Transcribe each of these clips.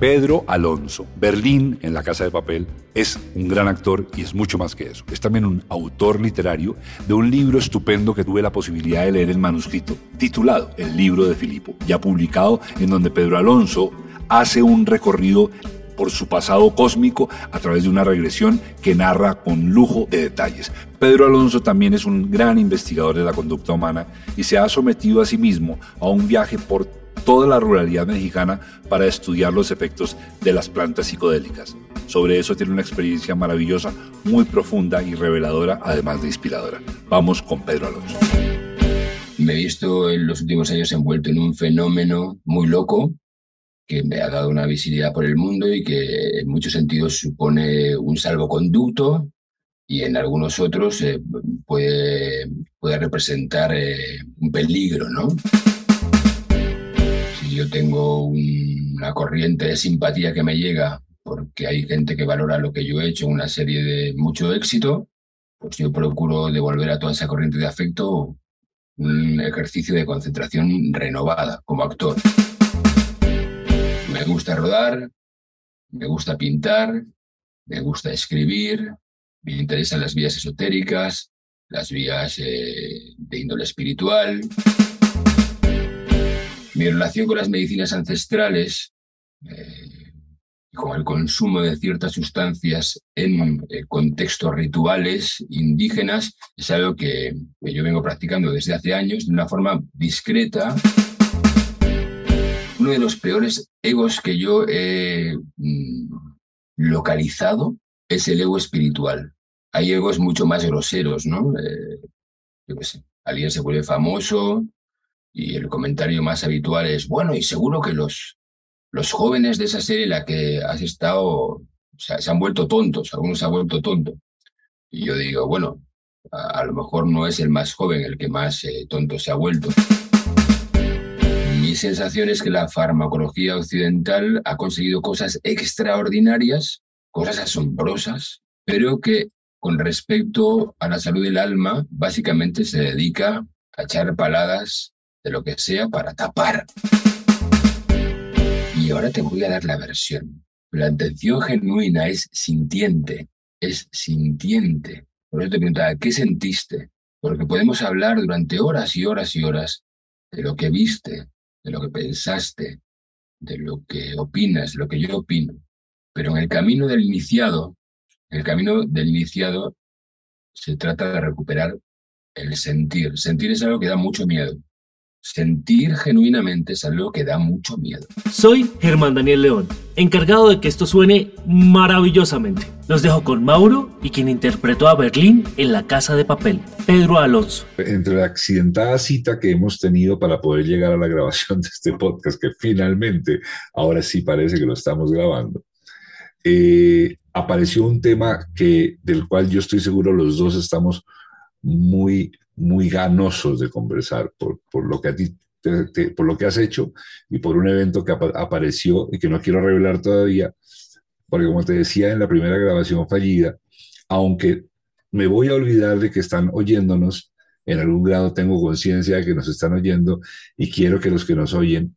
Pedro Alonso, Berlín en la Casa de Papel, es un gran actor y es mucho más que eso. Es también un autor literario de un libro estupendo que tuve la posibilidad de leer el manuscrito, titulado El libro de Filipo, ya publicado, en donde Pedro Alonso hace un recorrido por su pasado cósmico a través de una regresión que narra con lujo de detalles. Pedro Alonso también es un gran investigador de la conducta humana y se ha sometido a sí mismo a un viaje por toda la ruralidad mexicana para estudiar los efectos de las plantas psicodélicas. Sobre eso tiene una experiencia maravillosa, muy profunda y reveladora, además de inspiradora. Vamos con Pedro Alonso. Me he visto en los últimos años envuelto en un fenómeno muy loco que me ha dado una visibilidad por el mundo y que en muchos sentidos supone un salvoconducto y en algunos otros eh, puede, puede representar eh, un peligro, ¿no? Yo tengo una corriente de simpatía que me llega porque hay gente que valora lo que yo he hecho, una serie de mucho éxito, pues yo procuro devolver a toda esa corriente de afecto un ejercicio de concentración renovada como actor. Me gusta rodar, me gusta pintar, me gusta escribir, me interesan las vías esotéricas, las vías eh, de índole espiritual. Mi relación con las medicinas ancestrales, eh, con el consumo de ciertas sustancias en eh, contextos rituales indígenas, es algo que yo vengo practicando desde hace años de una forma discreta uno de los peores egos que yo he mm, localizado es el ego espiritual. Hay egos mucho más groseros, ¿no? Eh, sé, alguien se vuelve famoso y el comentario más habitual es, bueno, y seguro que los, los jóvenes de esa serie en la que has estado se han vuelto tontos, algunos se han vuelto tontos. Y yo digo, bueno, a, lo mejor no es el más joven el que más eh, tonto se ha vuelto. Mi sensación es que la farmacología occidental ha conseguido cosas extraordinarias, cosas asombrosas, pero que con respecto a la salud del alma, básicamente se dedica a echar paladas de lo que sea para tapar. Y ahora te voy a dar la versión. La intención genuina es sintiente, es sintiente. Por eso te preguntaba, ¿qué sentiste? Porque podemos hablar durante horas y horas y horas de lo que viste, de lo que pensaste, de lo que opinas, de lo que yo opino. Pero en el camino del iniciado, en el camino del iniciado se trata de recuperar el sentir. Sentir es algo que da mucho miedo. Sentir genuinamente es algo que da mucho miedo. Soy Germán Daniel León, encargado de que esto suene maravillosamente. Los dejo con Mauro y quien interpretó a Berlín en La Casa de Papel, Pedro Alonso. Entre la accidentada cita que hemos tenido para poder llegar a la grabación de este podcast, que finalmente ahora sí parece que lo estamos grabando, eh, apareció un tema que, del cual yo estoy seguro los dos estamos muy muy ganosos de conversar por, por lo que a ti por lo que has hecho y por un evento que apareció y que no quiero revelar todavía, porque como te decía en la primera grabación fallida, aunque me voy a olvidar de que están oyéndonos, en algún grado tengo conciencia de que nos están oyendo y quiero que los que nos oyen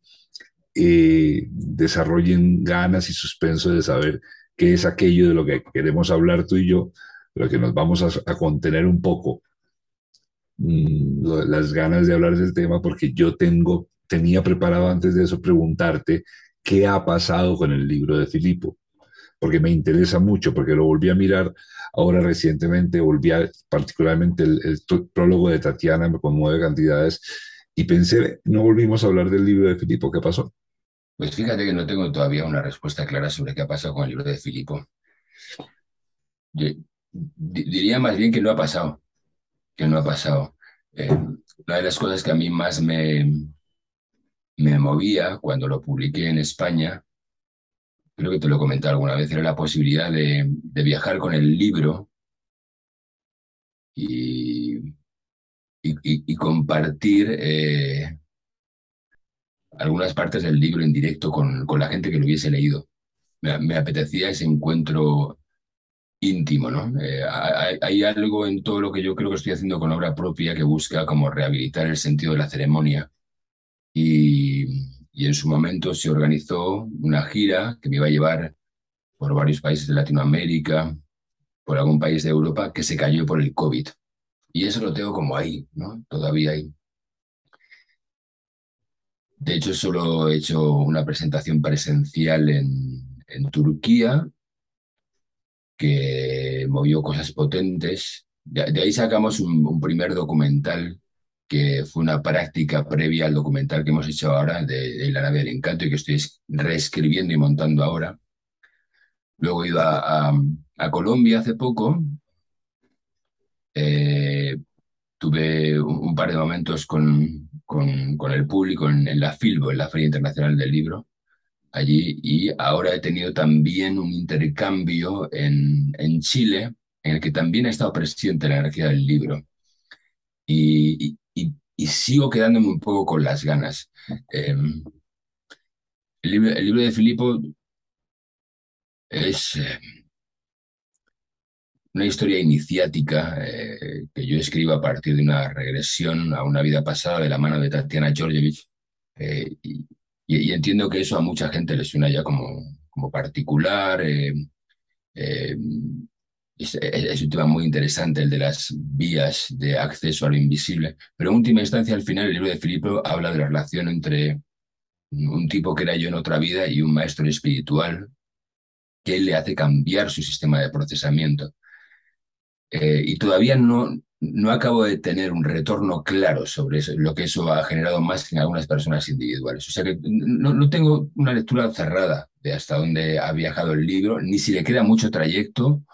eh, desarrollen ganas y suspenso de saber qué es aquello de lo que queremos hablar tú y yo, pero que nos vamos a, contener un poco las ganas de hablar del tema porque yo tengo, tenía preparado antes de eso preguntarte qué ha pasado con el libro de Filipo, porque me interesa mucho, porque lo volví a mirar ahora recientemente, volví a, particularmente el, prólogo de Tatiana me conmueve cantidades y pensé, no volvimos a hablar del libro de Filipo, ¿qué pasó? Pues fíjate que no tengo todavía una respuesta clara sobre qué ha pasado con el libro de Filipo. diría más bien que no ha pasado que no ha pasado. Eh, una de las cosas que a mí más me, me movía cuando lo publiqué en España, creo que te lo he comentado alguna vez, era la posibilidad de, viajar con el libro y, y, compartir eh, algunas partes del libro en directo con, con la gente que lo hubiese leído. Me apetecía ese encuentro íntimo, ¿no? Eh, hay, algo en todo lo que yo creo que estoy haciendo con obra propia que busca como rehabilitar el sentido de la ceremonia y, y en su momento se organizó una gira que me iba a llevar por varios países de Latinoamérica, por algún país de Europa, que se cayó por el COVID. Y eso lo tengo como ahí, ¿no? Todavía ahí. De hecho, solo he hecho una presentación presencial en, en Turquía, que movió cosas potentes. De, ahí sacamos un, primer documental que fue una práctica previa al documental que hemos hecho ahora de, La nave del encanto y que estoy reescribiendo y montando ahora. Luego he ido a, Colombia hace poco. Eh, tuve un, par de momentos con, con, con el público en, en, la Filbo, en la Feria Internacional del Libro, allí, y ahora he tenido también un intercambio en, en Chile, en el que también ha estado presente la energía del libro. Y, y, sigo quedándome un poco con las ganas. Em, el, libro, el libro de Filipo es eh, una historia iniciática eh, que yo escribo a partir de una regresión a una vida pasada de la mano de Tatiana Georgievich. Eh, y, entiendo que eso a mucha gente le suena ya como, como particular. Es, es, un tema muy interesante el de las vías de acceso a lo invisible, pero en última instancia, al final, el libro de Filipo habla de la relación entre un tipo que era yo en otra vida y un maestro espiritual que le hace cambiar su sistema de procesamiento. Eh, y todavía no, no acabo de tener un retorno claro sobre eso, lo que eso ha generado más en algunas personas individuales. O sea que no, no tengo una lectura cerrada de hasta dónde ha viajado el libro, ni si le queda mucho trayecto,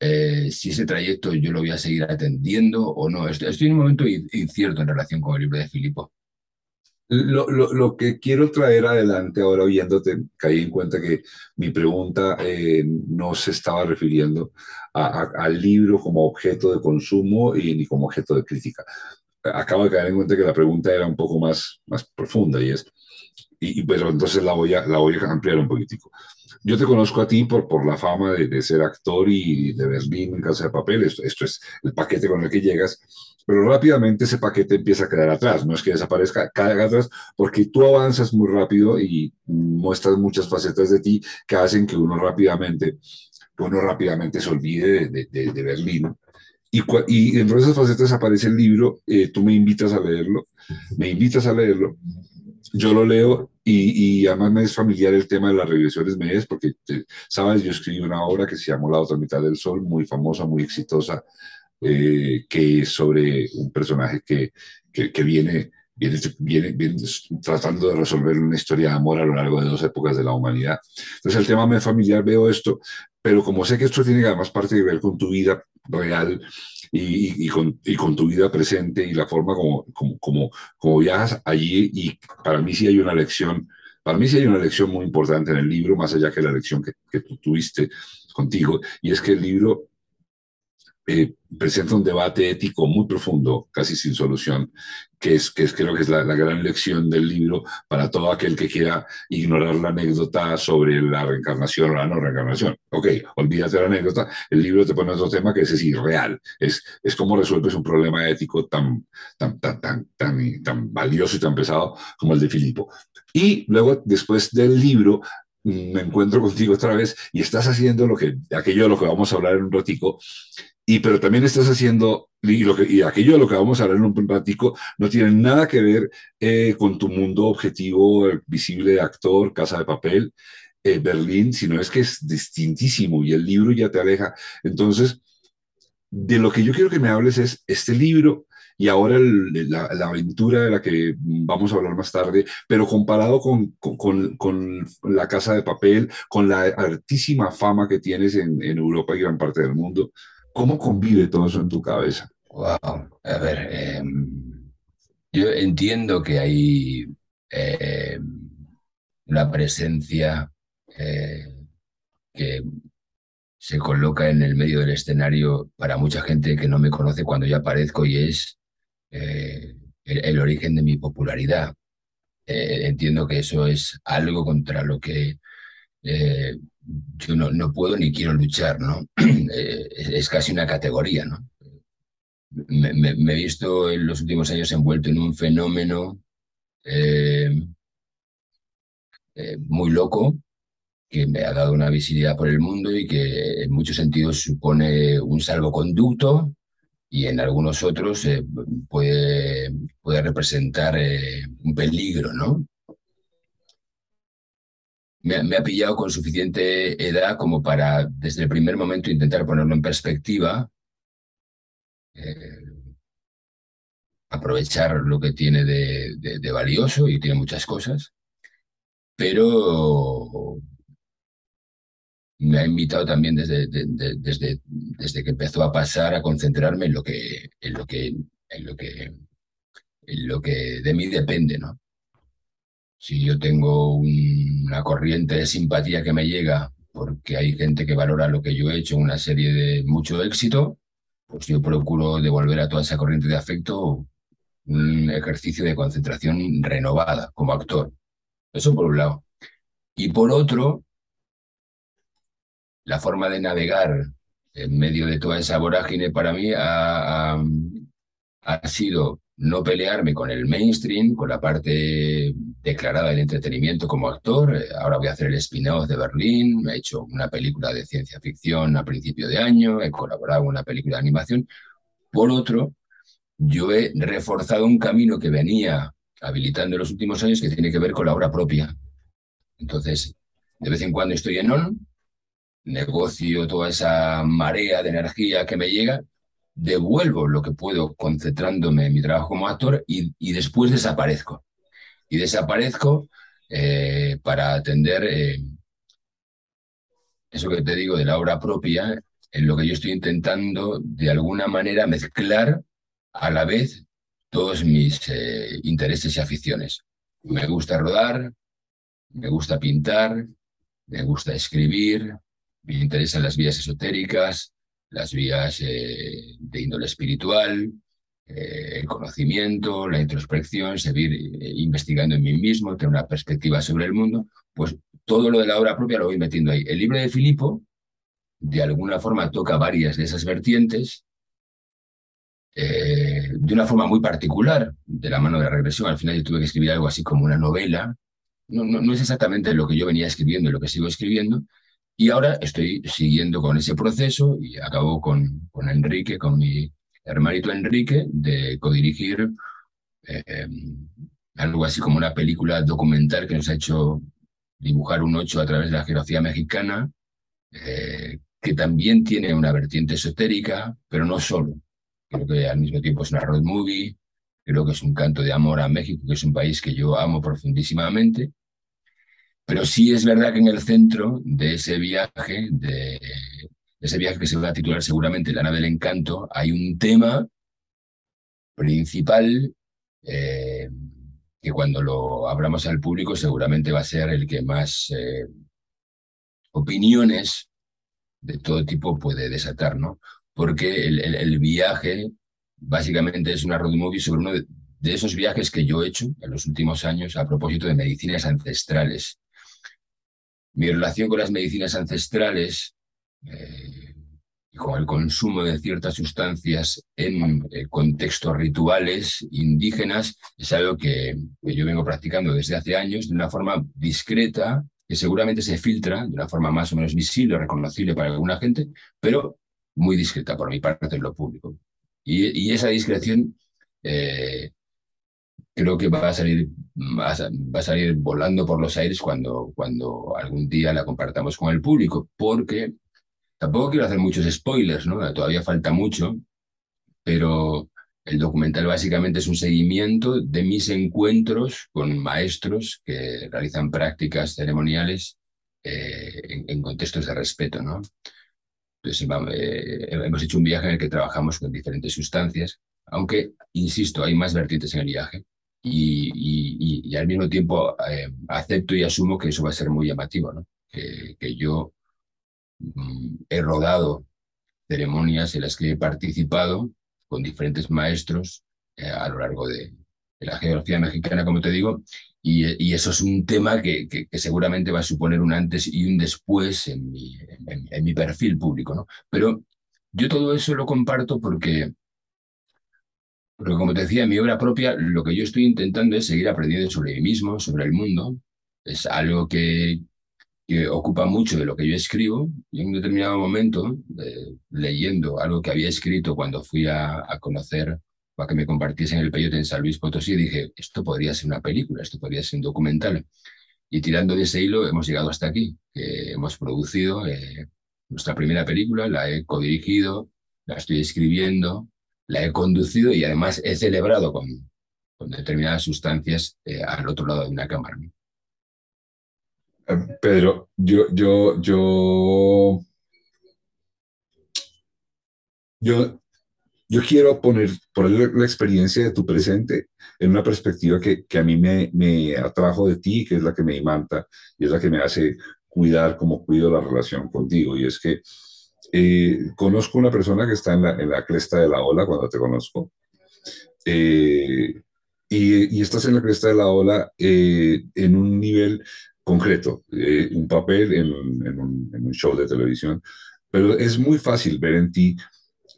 eh, si ese trayecto yo lo voy a seguir atendiendo o no. Estoy, en un momento incierto en relación con el libro de Filipo. Lo, lo, que quiero traer adelante ahora oyéndote, caí en cuenta que mi pregunta eh, no se estaba refiriendo al libro como objeto de consumo y ni como objeto de crítica. Acabo de caer en cuenta que la pregunta era un poco más, más profunda y es, y, pero entonces la voy, a, la voy a ampliar un poquitico. Yo te conozco a ti por, por la fama de, de ser actor y de Berlín en Casa de Papel, esto, esto es el paquete con el que llegas pero rápidamente ese paquete empieza a quedar atrás, no es que desaparezca, cae atrás, porque tú avanzas muy rápido y muestras muchas facetas de ti que hacen que uno rápidamente, uno rápidamente se olvide de, de, de Berlín. Y, y, dentro de esas facetas aparece el libro, eh, tú me invitas a leerlo, me invitas a leerlo, yo lo leo y, y, además me es familiar el tema de las regresiones, me es porque, sabes, yo escribí una obra que se llamó La otra mitad del sol, muy famosa, muy exitosa, eh, que es sobre un personaje que, que, viene, viene, viene, viene, tratando de resolver una historia de amor a lo largo de dos épocas de la humanidad. Entonces el tema me familiar, veo esto, pero como sé que esto tiene además parte de ver con tu vida real y, con, y, con, tu vida presente y la forma como, como, como, como viajas allí, y para mí sí hay una lección, para mí sí hay una lección muy importante en el libro, más allá que la lección que, tuviste contigo, y es que el libro eh, presenta un debate ético muy profundo, casi sin solución, que es, que es creo que es la, gran lección del libro para todo aquel que quiera ignorar la anécdota sobre la reencarnación o la no reencarnación. Ok, olvídate la anécdota, el libro te pone otro tema que es decir, real, es, es cómo resuelves un problema ético tan, tan, tan, tan, tan, tan valioso y tan pesado como el de Filipo. Y luego, después del libro, me encuentro contigo otra vez y estás haciendo lo que, aquello de lo que vamos a hablar en un ratico, y pero también estás haciendo, y, lo que, y aquello de lo que vamos a hablar en un ratico, no tiene nada que ver eh, con tu mundo objetivo, visible de actor, casa de papel, eh, Berlín, sino es que es distintísimo y el libro ya te aleja. Entonces, de lo que yo quiero que me hables es este libro y ahora la, la, aventura de la que vamos a hablar más tarde, pero comparado con, con, con, la casa de papel, con la altísima fama que tienes en, en Europa y gran parte del mundo, ¿Cómo convive todo eso en tu cabeza? Wow, a ver, em, yo entiendo que hay em, una presencia eh, que se coloca en el medio del escenario para mucha gente que no me conoce cuando yo aparezco y es eh, el, origen de mi popularidad. Eh, entiendo que eso es algo contra lo que yo no, no, puedo ni quiero luchar, ¿no? Eh, es, casi una categoría, ¿no? Me, he visto en los últimos años envuelto en un fenómeno eh, eh, muy loco, que me ha dado una visibilidad por el mundo y que en muchos sentidos supone un salvoconducto y en algunos otros puede, puede representar un peligro, ¿no? Me, ha pillado con suficiente edad como para, desde el primer momento, intentar ponerlo en perspectiva, eh, aprovechar lo que tiene de, de valioso y tiene muchas cosas, pero me ha invitado también desde, desde, desde que empezó a pasar a concentrarme en lo que, en lo que, en lo que, en lo que de mí depende, ¿no? Si yo tengo una corriente de simpatía que me llega porque hay gente que valora lo que yo he hecho una serie de mucho éxito, pues yo procuro devolver a toda esa corriente de afecto un ejercicio de concentración renovada como actor. Eso por un lado. Y por otro, la forma de navegar en medio de toda esa vorágine para mí ha, ha, sido no pelearme con el mainstream, con la parte declarada del entretenimiento como actor. Eh, ahora voy a hacer el spin-off de Berlín, he hecho una película de ciencia ficción a principio de año, he colaborado en una película de animación. Por otro, yo he reforzado un camino que venía habilitando en los últimos años que tiene que ver con la obra propia. Entonces, de vez en cuando estoy en ON, negocio toda esa marea de energía que me llega, devuelvo lo que puedo concentrándome en mi trabajo como actor y, después desaparezco. Y desaparezco eh, para atender eh, eso que te digo de la obra propia, en lo que yo estoy intentando de alguna manera mezclar a la vez todos mis eh, intereses y aficiones. Me gusta rodar, me gusta pintar, me gusta escribir, me interesan las vías esotéricas, las vías eh, de índole espiritual, eh, el conocimiento, la introspección, seguir eh, investigando en mí mismo, tener una perspectiva sobre el mundo, pues todo lo de la obra propia lo voy metiendo ahí. El libro de Filipo, de alguna forma, toca varias de esas vertientes, de una forma muy particular, de la mano de la regresión. Al final yo tuve que escribir algo así como una novela. No, no, no es exactamente lo que yo venía escribiendo y lo que sigo escribiendo, y ahora estoy siguiendo con ese proceso y acabo con, con Enrique, con mi hermanito Enrique, de codirigir eh, algo así como una película documental que nos ha hecho dibujar un ocho a través de la geografía mexicana, eh, que también tiene una vertiente esotérica, pero no solo. Creo que al mismo tiempo es una road movie, creo que es un canto de amor a México, que es un país que yo amo profundísimamente, pero sí es verdad que en el centro de ese viaje, de, ese viaje que se va a titular seguramente La nave del encanto, hay un tema principal eh, que cuando lo abramos al público seguramente va a ser el que más eh, opiniones de todo tipo puede desatar, ¿no? Porque el, viaje básicamente es una road movie sobre uno de, de esos viajes que yo he hecho en los últimos años a propósito de medicinas ancestrales mi relación con las medicinas ancestrales eh, y con el consumo de ciertas sustancias en eh, contextos rituales indígenas es algo que, yo vengo practicando desde hace años de una forma discreta, que seguramente se filtra de una forma más o menos visible, reconocible para alguna gente, pero muy discreta por mi parte en lo público. Y, esa discreción eh, creo que va a salir, va a salir volando por los aires cuando, cuando algún día la compartamos con el público, porque tampoco quiero hacer muchos spoilers, ¿no? Todavía falta mucho, pero el documental básicamente es un seguimiento de mis encuentros con maestros que realizan prácticas ceremoniales eh, en, contextos de respeto, ¿no? Entonces, eh, hemos hecho un viaje en el que trabajamos con diferentes sustancias, aunque, insisto, hay más vertientes en el viaje y, al mismo tiempo eh, acepto y asumo que eso va a ser muy llamativo, ¿no? que, yo mm, he rodado ceremonias en las que he participado con diferentes maestros eh, a lo largo de, la geografía mexicana, como te digo, y, eso es un tema que, que, seguramente va a suponer un antes y un después en mi, en mi perfil público. ¿no? Pero yo todo eso lo comparto porque porque como te decía, en mi obra propia lo que yo estoy intentando es seguir aprendiendo sobre mí mismo, sobre el mundo, es algo que, que ocupa mucho de lo que yo escribo. Y en un determinado momento, eh, leyendo algo que había escrito cuando fui a, a conocer para que me compartiesen el peyote en San Luis Potosí, dije, esto podría ser una película, esto podría ser un documental. Y tirando de ese hilo hemos llegado hasta aquí, hemos producido eh, nuestra primera película, la he codirigido, la estoy escribiendo, la he conducido y además he celebrado con, determinadas sustancias eh, al otro lado de una cámara. Eh, Pedro, yo, yo, yo, yo, yo quiero poner, poner la experiencia de tu presente en una perspectiva que, que a mí me, me atrajo de ti, que es la que me imanta y es la que me hace cuidar como cuido la relación contigo. Y es que eh, conozco una persona que está en la, en la, cresta de la ola cuando te conozco. Eh, y, y, estás en la cresta de la ola eh, en un nivel concreto, eh, un papel en, en, un, en, un, show de televisión, pero es muy fácil ver en ti,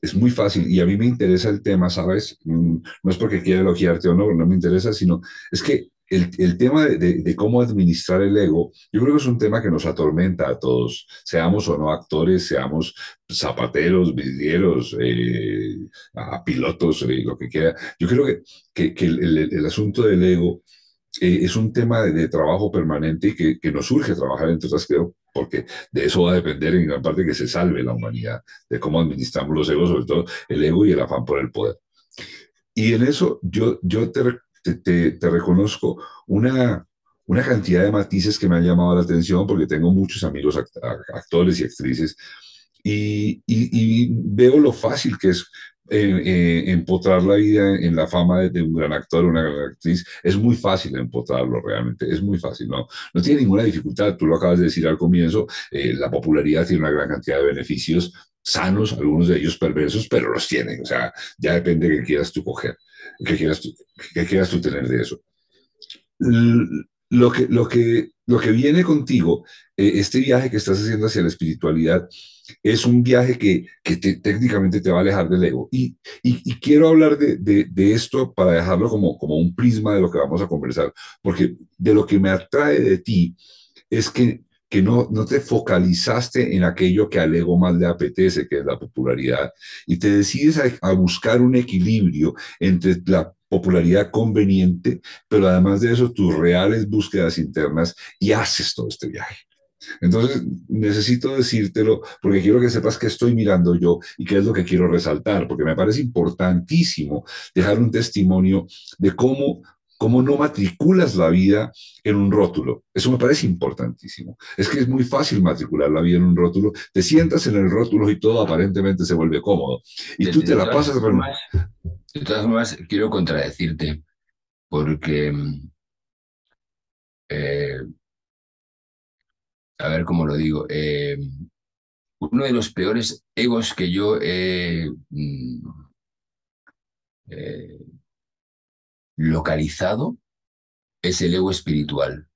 es muy fácil, y a mí me interesa el tema, ¿sabes? Mm, no es porque quiera elogiarte o no, no me interesa, sino es que el, el tema de, de, de, cómo administrar el ego, yo creo que es un tema que nos atormenta a todos, seamos o no actores, seamos zapateros, vidrieros, eh, a pilotos, eh, lo que quiera. Yo creo que, que, que el, el, el, asunto del ego eh, es un tema de, de, trabajo permanente y que, que nos urge trabajar, entre otras, creo, porque de eso va a depender en gran parte que se salve la humanidad, de cómo administramos los egos, sobre todo el ego y el afán por el poder. Y en eso yo, yo te, te, reconozco una, una cantidad de matices que me han llamado la atención porque tengo muchos amigos act actores y actrices y, veo lo fácil que es eh, eh, empotrar la vida en la fama de, de, un gran actor o una gran actriz. Es muy fácil empotrarlo realmente, es muy fácil, ¿no? No tiene ninguna dificultad, tú lo acabas de decir al comienzo, eh, la popularidad tiene una gran cantidad de beneficios sanos, algunos de ellos perversos, pero los tienen, o sea, ya depende de qué quieras tú coger que quieras tú, que quieras tú tener de eso. Lo que, lo que, lo que viene contigo, eh, este viaje que estás haciendo hacia la espiritualidad, es un viaje que, que te, técnicamente te va a alejar del ego. Y, y, y quiero hablar de, de, de, esto para dejarlo como, como un prisma de lo que vamos a conversar, porque de lo que me atrae de ti es que que no, no te focalizaste en aquello que al ego más le apetece, que es la popularidad, y te decides a, a buscar un equilibrio entre la popularidad conveniente, pero además de eso, tus reales búsquedas internas y haces todo este viaje. Entonces, necesito decírtelo porque quiero que sepas que estoy mirando yo y qué es lo que quiero resaltar, porque me parece importantísimo dejar un testimonio de cómo cómo no matriculas la vida en un rótulo. Eso me parece importantísimo. Es que es muy fácil matricular la vida en un rótulo. Te sientas en el rótulo y todo aparentemente se vuelve cómodo. Y de, tú te la pasas... Formas, de todas formas, quiero contradecirte porque... Eh, a ver cómo lo digo. Eh, uno de los peores egos que yo he... Eh, localizado es el ego espiritual.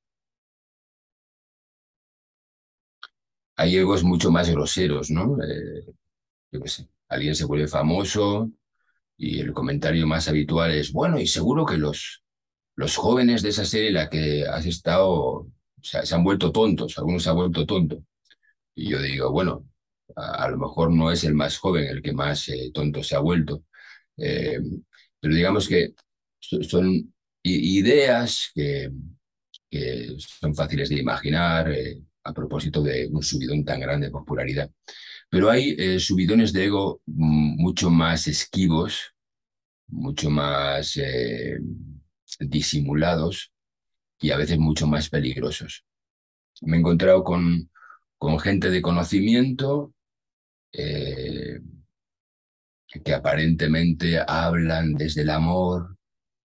Hay egos mucho más groseros, ¿no? Eh, yo qué sé, alguien se vuelve famoso y el comentario más habitual es, bueno, y seguro que los, los jóvenes de esa serie en la que has estado o sea, se han vuelto tontos, algunos se han vuelto tonto. Y yo digo, bueno, a, a, lo mejor no es el más joven el que más eh, tonto se ha vuelto. Eh, pero digamos que son ideas que, que son fáciles de imaginar eh, a propósito de un subidón tan grande de popularidad. Pero hay eh, subidones de ego mucho más esquivos, mucho más eh, disimulados y a veces mucho más peligrosos. Me he encontrado con, con gente de conocimiento que aparentemente hablan desde el amor,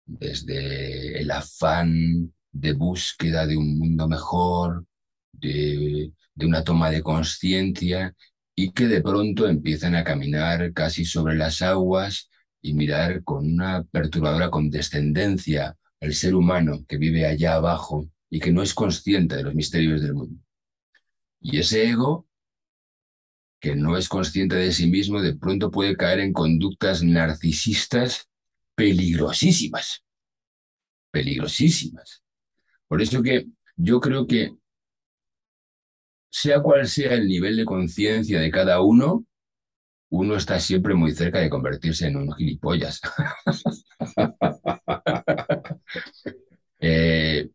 desde el afán de búsqueda de un mundo mejor, de, de una toma de conciencia, y que de pronto empiezan a caminar casi sobre las aguas y mirar con una perturbadora condescendencia al ser humano que vive allá abajo y que no es consciente de los misterios del mundo. Y ese ego, que no es consciente de sí mismo, de pronto puede caer en conductas narcisistas peligrosísimas, peligrosísimas. Por eso que Yo creo que sea cual sea el nivel de conciencia de cada uno, uno está siempre muy cerca de convertirse en un gilipollas. Eh,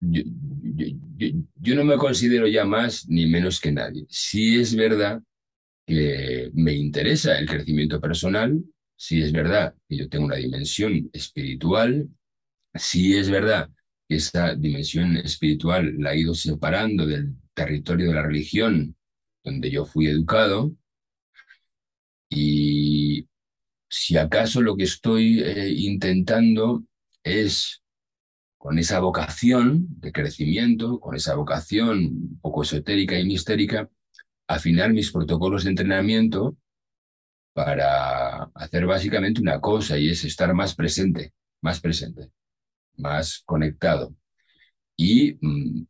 yo, no me considero ya más ni menos que nadie. Sí es verdad que me interesa el crecimiento personal, sí es verdad que yo tengo una dimensión espiritual, sí es verdad que esa dimensión espiritual la he ido separando del territorio de la religión donde yo fui educado, y si acaso lo que estoy eh, intentando es con esa vocación de crecimiento, con esa vocación un poco esotérica y mistérica, afinar mis protocolos de entrenamiento para hacer básicamente una cosa y es estar más presente, más presente, más conectado y mm,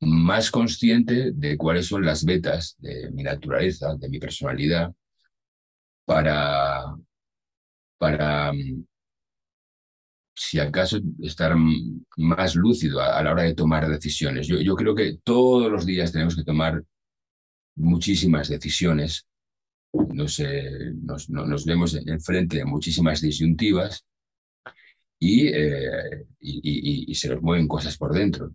más consciente de cuáles son las vetas de mi naturaleza, de mi personalidad, para, para mm, si acaso estar más lúcido a, la hora de tomar decisiones. Yo creo que todos los días tenemos que tomar muchísimas decisiones. Nos, nos, nos vemos enfrente de muchísimas disyuntivas y, eh, y, se nos mueven cosas por dentro.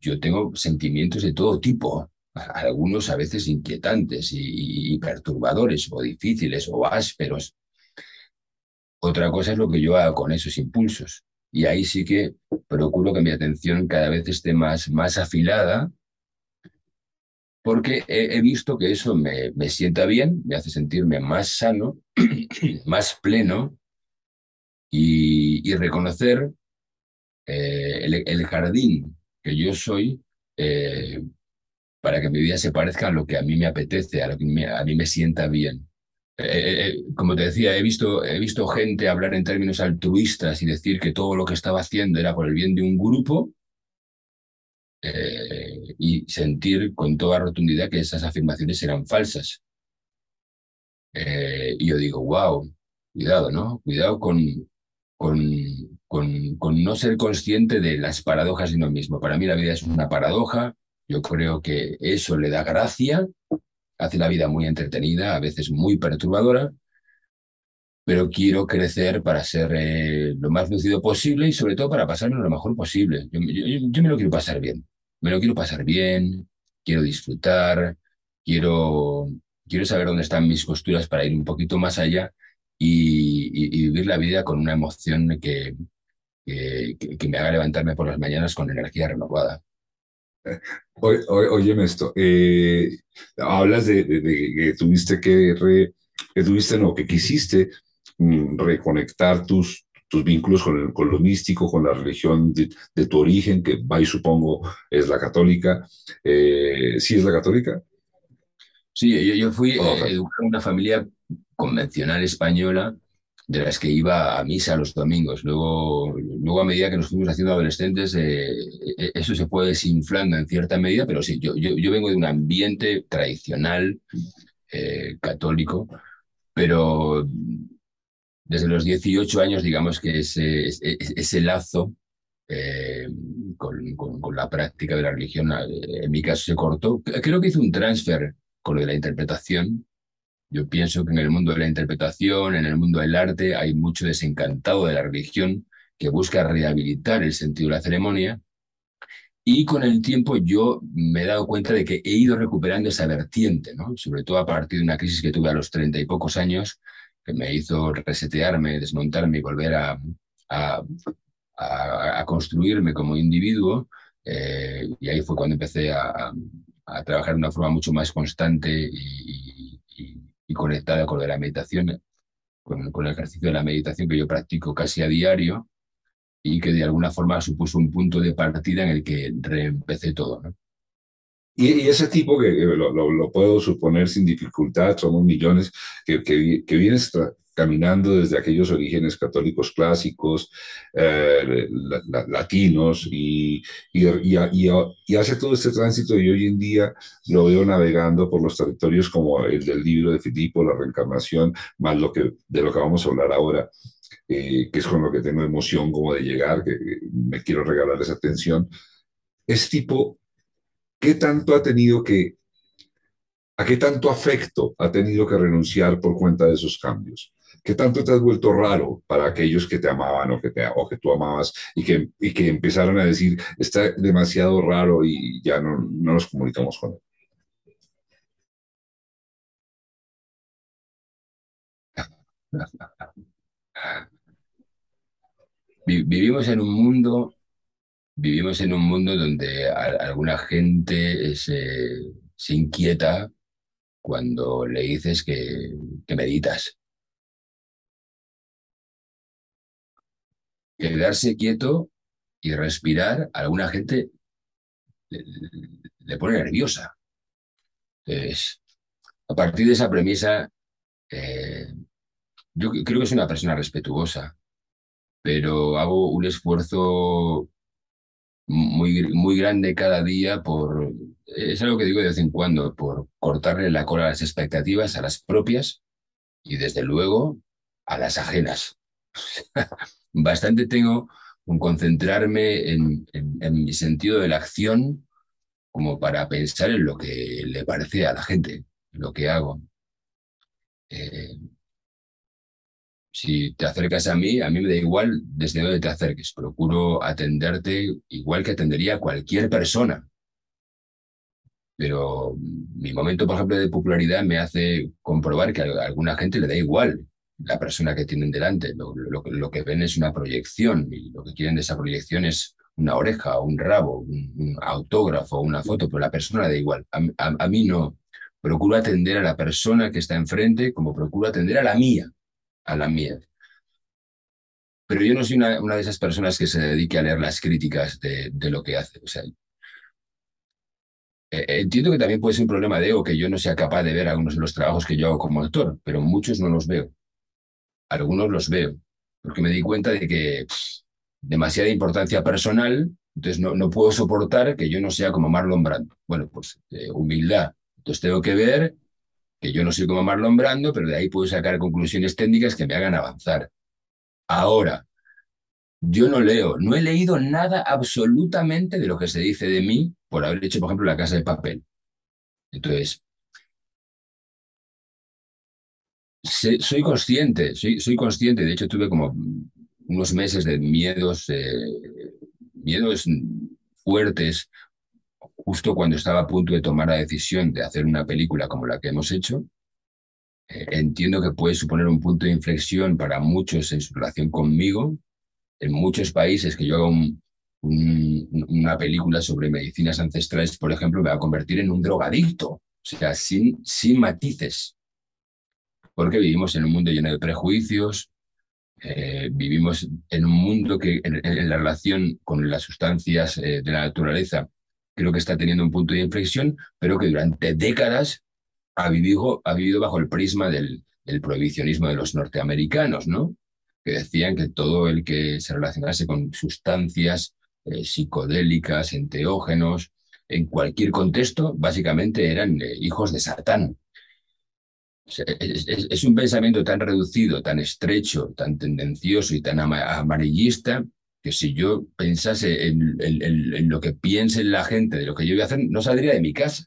Yo tengo sentimientos de todo tipo, algunos a veces inquietantes y perturbadores o difíciles o ásperos otra cosa es lo que yo hago con esos impulsos. Y ahí sí que procuro que mi atención cada vez esté más, más afilada, porque he, visto que eso me, me, sienta bien, me hace sentirme más sano, más pleno, y, reconocer eh, el, jardín que yo soy eh, para que mi vida se parezca a lo que a mí me apetece, a lo que a mí me sienta bien. Eh, como te decía, he visto, he visto gente hablar en términos altruistas y decir que todo lo que estaba haciendo era por el bien de un grupo y sentir con toda rotundidad que esas afirmaciones eran falsas. y yo digo, wow, cuidado, ¿no? Cuidado con, con, con, no ser consciente de las paradojas de uno mismo. Para mí la vida es una paradoja, yo creo que eso le da gracia hace la vida muy entretenida, a veces muy perturbadora, pero quiero crecer para ser eh, lo más lucido posible y sobre todo para pasarme lo mejor posible. Yo, me lo quiero pasar bien, me lo quiero pasar bien, quiero disfrutar, quiero, quiero saber dónde están mis costuras para ir un poquito más allá y, vivir la vida con una emoción que, que me haga levantarme por las mañanas con energía renovada. óyeme esto, eh, hablas de, que tuviste que, que tuviste, no, que quisiste mm, reconectar tus, tus vínculos con, con, lo místico, con la religión de, tu origen, que y supongo es la católica. Eh, ¿Sí es la católica? Sí, yo, fui educado en una familia convencional española de las que iba a misa los domingos. Luego, luego a medida que nos fuimos haciendo adolescentes, eh, eh, eso se fue desinflando en cierta medida, pero sí, yo, yo, yo vengo de un ambiente tradicional eh, católico, pero desde los 18 años, digamos que ese, ese, lazo con, con, con, la práctica de la religión, en mi caso, se cortó. Creo que hizo un transfer con lo de la interpretación, yo pienso que en el mundo de la interpretación, en el mundo del arte, hay mucho desencantado de la religión que busca rehabilitar el sentido de la ceremonia. Y con el tiempo yo me he dado cuenta de que he ido recuperando esa vertiente, ¿no? sobre todo a partir de una crisis que tuve a los treinta y pocos años, que me hizo resetearme, desmontarme y volver a, construirme como individuo. Eh, y ahí fue cuando empecé a, trabajar de una forma mucho más constante y, y conectada con la meditación, con, el ejercicio de la meditación que yo practico casi a diario y que de alguna forma supuso un punto de partida en el que reempecé todo. Y, ese tipo que, lo, puedo suponer sin dificultad, somos millones, que, que, que caminando desde aquellos orígenes católicos clásicos, eh, latinos, y, y, hace todo este tránsito y hoy en día lo veo navegando por los territorios como el del libro de Filipo, la reencarnación, más lo que, de lo que vamos a hablar ahora. Eh, que es con lo que tengo emoción como de llegar, que me quiero regalar esa atención, es tipo, ¿qué tanto ha tenido que, a qué tanto afecto ha tenido que renunciar por cuenta de esos cambios? ¿Qué tanto te has vuelto raro para aquellos que te amaban o que, te, o que tú amabas y que, y que empezaron a decir, está demasiado raro y ya no, no nos comunicamos con él? Vivimos en un mundo, vivimos en un mundo donde alguna gente se, se inquieta cuando le dices que, que meditas. Quedarse quieto y respirar, a alguna gente le, pone nerviosa. Entonces, a partir de esa premisa, eh, yo creo que soy una persona respetuosa, pero hago un esfuerzo muy, muy grande cada día por, es algo que digo de vez en cuando, por cortarle la cola a las expectativas, a las propias y desde luego a las ajenas. Bastante tengo con concentrarme en, en, mi sentido de la acción como para pensar en lo que le parece a la gente, lo que hago. Eh, si te acercas a mí, a mí me da igual desde dónde te acerques. Procuro atenderte igual que atendería a cualquier persona. Pero mi momento, por ejemplo, de popularidad me hace comprobar que a alguna gente le da igual la persona que tienen delante. Lo, lo, que ven es una proyección y lo que quieren de esa proyección es una oreja, un rabo, un, autógrafo, una foto, pero la persona le da igual. A, a mí no. Procuro atender a la persona que está enfrente como procuro atender a la mía a la mía. Pero yo no soy una, una, de esas personas que se dedique a leer las críticas de, de lo que hace. O sea, eh, entiendo que también puede ser un problema de ego que yo no sea capaz de ver algunos de los trabajos que yo hago como actor, pero muchos no los veo. Algunos los veo, porque me di cuenta de que demasiada importancia personal, entonces no, no puedo soportar que yo no sea como Marlon Brando. Bueno, pues eh, humildad. Entonces tengo que ver que yo no soy como Marlon Brando, pero de ahí puedo sacar conclusiones técnicas que me hagan avanzar. Ahora, yo no leo, no he leído nada absolutamente de lo que se dice de mí por haber hecho, por ejemplo, la casa de papel. Entonces, soy consciente, soy, soy consciente, de hecho tuve como unos meses de miedos, eh, miedos fuertes justo cuando estaba a punto de tomar la decisión de hacer una película como la que hemos hecho, eh, entiendo que puede suponer un punto de inflexión para muchos en su relación conmigo. En muchos países que yo haga una película sobre medicinas ancestrales, por ejemplo, me va a convertir en un drogadicto, o sea, sin, sin matices. Porque vivimos en un mundo lleno de prejuicios, eh, vivimos en un mundo que en, la relación con las sustancias eh, de la naturaleza creo que está teniendo un punto de inflexión, pero que durante décadas ha vivido, ha vivido bajo el prisma del, prohibicionismo de los norteamericanos, ¿no? Que decían que todo el que se relacionase con sustancias eh, psicodélicas, enteógenos, en cualquier contexto, básicamente eran eh, hijos de Satán. Es, un pensamiento tan reducido, tan estrecho, tan tendencioso y tan amarillista que si yo pensase en, lo que piense la gente de lo que yo voy a hacer, no saldría de mi casa.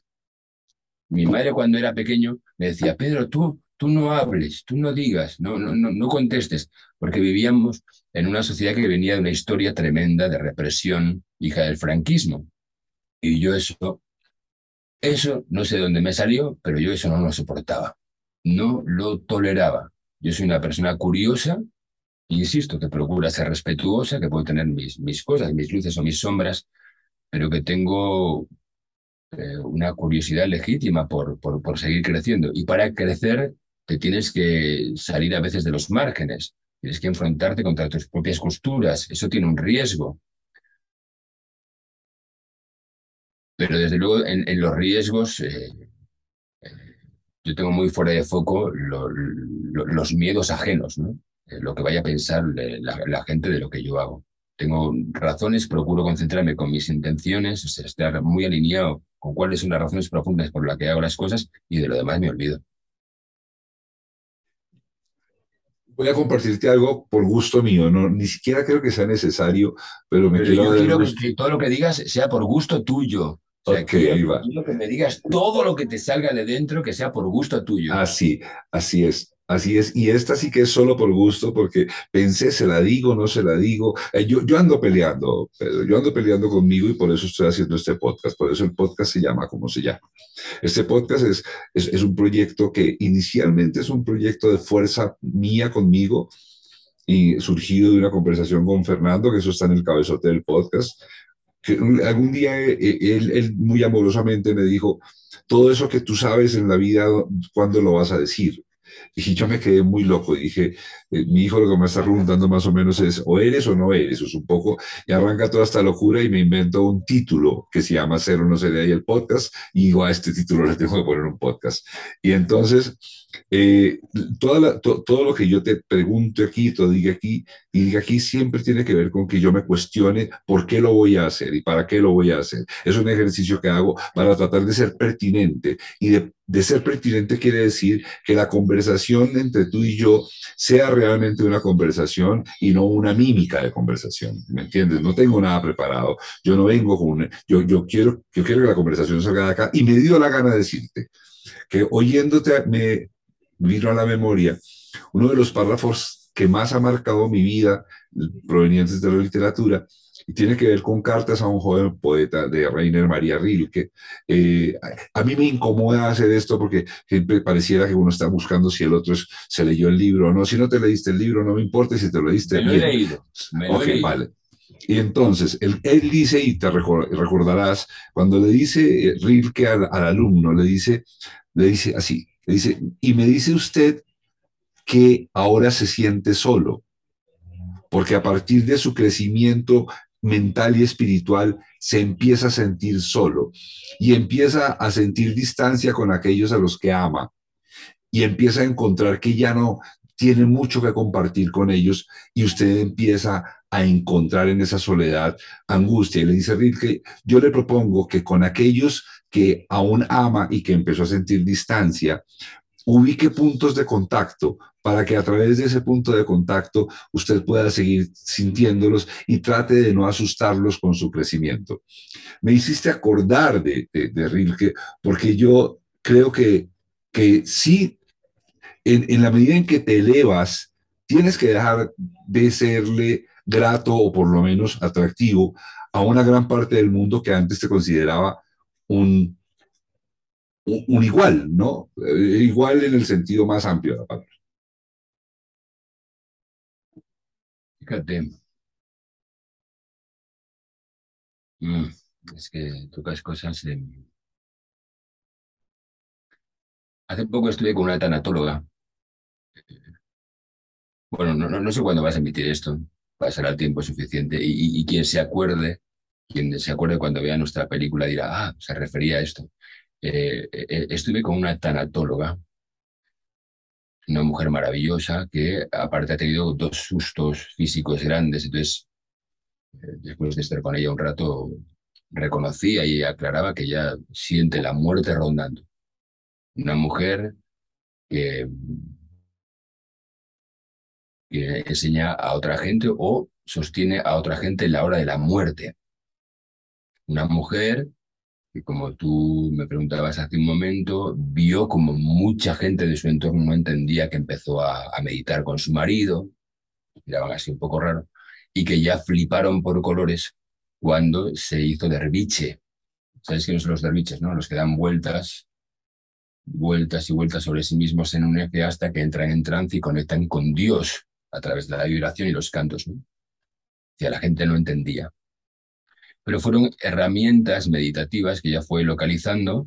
Mi madre cuando era pequeño me decía, Pedro, tú, tú no hables, tú no digas, no, no, no, no contestes, porque vivíamos en una sociedad que venía de una historia tremenda de represión, hija del franquismo. Y yo eso, eso no sé dónde me salió, pero yo eso no lo soportaba, no lo toleraba. Yo soy una persona curiosa insisto, que procura ser respetuosa, que puedo tener mis, cosas, mis luces o mis sombras, pero que tengo eh, una curiosidad legítima por, por, seguir creciendo. Y para crecer te tienes que salir a veces de los márgenes, tienes que enfrentarte contra tus propias costuras, eso tiene un riesgo. Pero desde luego en, en los riesgos eh, eh, yo tengo muy fuera de foco los miedos ajenos, ¿no? Eh, lo que vaya a pensar la, gente de lo que yo hago. Tengo razones, procuro concentrarme con mis intenciones, o sea, estar muy alineado con cuáles son las razones profundas por las que hago las cosas y de lo demás me olvido. Voy a compartirte algo por gusto mío, no, ni siquiera creo que sea necesario, pero me Pero quiero yo quiero que, que todo lo que digas sea por gusto tuyo. O sea, Ok, ahí va. quiero que me digas todo lo que te salga de dentro que sea por gusto tuyo. Así, así es, así es. Y esta sí que es solo por gusto, porque pensé, se la digo, no se la digo. Eh, yo, yo ando peleando, Pedro, yo ando peleando conmigo y por eso estoy haciendo este podcast. Por eso el podcast se llama como se llama. Este podcast es, es, un proyecto que inicialmente es un proyecto de fuerza mía conmigo y surgido de una conversación con Fernando, que eso está en el cabezote del podcast. Que algún día eh, él, él muy amorosamente me dijo, todo eso que tú sabes en la vida, ¿cuándo lo vas a decir? Y yo me quedé muy loco y dije, eh, mi hijo lo que me está preguntando más o menos es, o eres o no eres, es un poco, y arranca toda esta locura y me invento un título que se llama Ser o no ser ahí el podcast, y digo, a este título le tengo que poner un podcast. Y entonces, eh, toda la- to- todo lo que yo te pregunto aquí, todo diga aquí, y diga aquí, siempre tiene que ver con que yo me cuestione por qué lo voy a hacer y para qué lo voy a hacer. Es un ejercicio que hago para tratar de ser pertinente, y de, de ser pertinente quiere decir que la conversación entre tú y yo sea realmente una conversación y no una mímica de conversación, ¿me entiendes? No tengo nada preparado, yo no vengo con una, yo, yo, quiero, yo quiero que la conversación salga de acá y me dio la gana de decirte que oyéndote me vino a la memoria uno de los párrafos que más ha marcado mi vida provenientes de la literatura y tiene que ver con cartas a un joven poeta de Rainer María Rilke. Eh, a, mí me incomoda hacer esto porque siempre pareciera que uno está buscando si el otro es- se leyó el libro o no. Si no te leíste el libro, no me importa si te lo leíste me lo he leído. Me leído. vale. Y entonces, él, él dice, y te recor- recordarás, cuando le dice eh, Rilke al, al alumno, le dice, le dice así, le dice, y me dice usted que ahora se siente solo, porque a partir de su crecimiento mental y espiritual se empieza a sentir solo y empieza a sentir distancia con aquellos a los que ama y empieza a encontrar que ya no tiene mucho que compartir con ellos y usted empieza a encontrar en esa soledad angustia. Y le dice Rilke, yo le propongo que con aquellos que aún ama y que empezó a sentir distancia, ubique puntos de contacto para que a través de ese punto de contacto usted pueda seguir sintiéndolos y trate de no asustarlos con su crecimiento. Me hiciste acordar de, de, Rilke porque yo creo que, que sí, en, en la medida en que te elevas, tienes que dejar de serle grato o por lo menos atractivo a una gran parte del mundo que antes te consideraba un, un, un igual, ¿no? Eh, igual en el sentido más amplio de la palabra. Fíjate. Mm, es que tocas cosas de... Hace poco estuve con una tanatóloga. Bueno, no, no, no sé cuándo vas a emitir esto. Pasará el tiempo suficiente. Y, y, quien se acuerde, quien se acuerde cuando vea nuestra película dirá, ah, se refería a esto. Eh, eh, estuve con una tanatóloga, una mujer maravillosa que aparte ha tenido dos sustos físicos grandes. Entonces, eh, después de estar con ella un rato, reconocía y aclaraba que ella siente la muerte rondando. Una mujer que, que enseña a otra gente o sostiene a otra gente en la hora de la muerte. Una mujer que, como tú me preguntabas hace un momento, vio como mucha gente de su entorno no entendía que empezó a, a meditar con su marido, miraban así un poco raro, y que ya fliparon por colores cuando se hizo derviche. ¿Sabes quiénes son los derviches, no? Los que dan vueltas, vueltas y vueltas sobre sí mismos en un eje hasta que entran en trance y conectan con Dios a través de la vibración y los cantos, ¿no? Y la gente no entendía. Pero fueron herramientas meditativas que ella fue localizando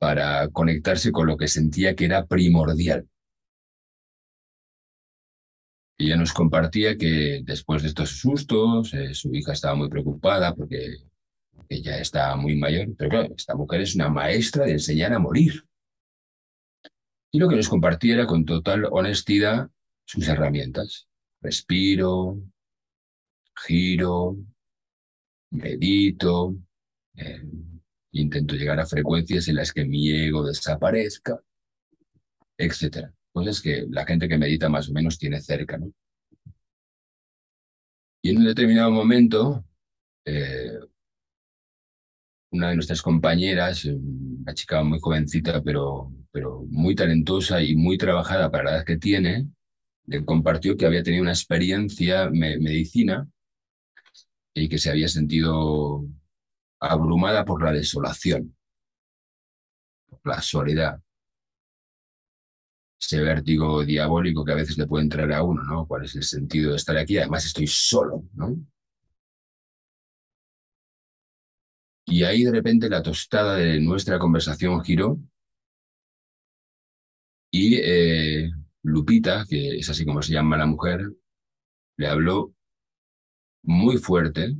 para conectarse con lo que sentía que era primordial. Ella nos compartía que después de estos sustos, eh, su hija estaba muy preocupada porque ella está muy mayor, pero claro, esta mujer es una maestra de enseñar a morir. Y lo que nos compartía era con total honestidad sus herramientas. Respiro, giro, medito, eh, intento llegar a frecuencias en las que mi ego desaparezca, etc. cosas que la gente que medita más o menos tiene cerca, ¿no? Y en un determinado momento, eh, una de nuestras compañeras, una chica muy jovencita, pero, pero muy talentosa y muy trabajada para la edad que tiene, le compartió que había tenido una experiencia medicina y que se había sentido abrumada por la desolación, por la soledad, ese vértigo diabólico que a veces le puede entrar a uno, ¿no? ¿Cuál es el sentido de estar aquí? Además estoy solo, ¿no? Y ahí de repente la tostada de nuestra conversación giró y eh, Lupita, que es así como se llama la mujer, le habló muy fuerte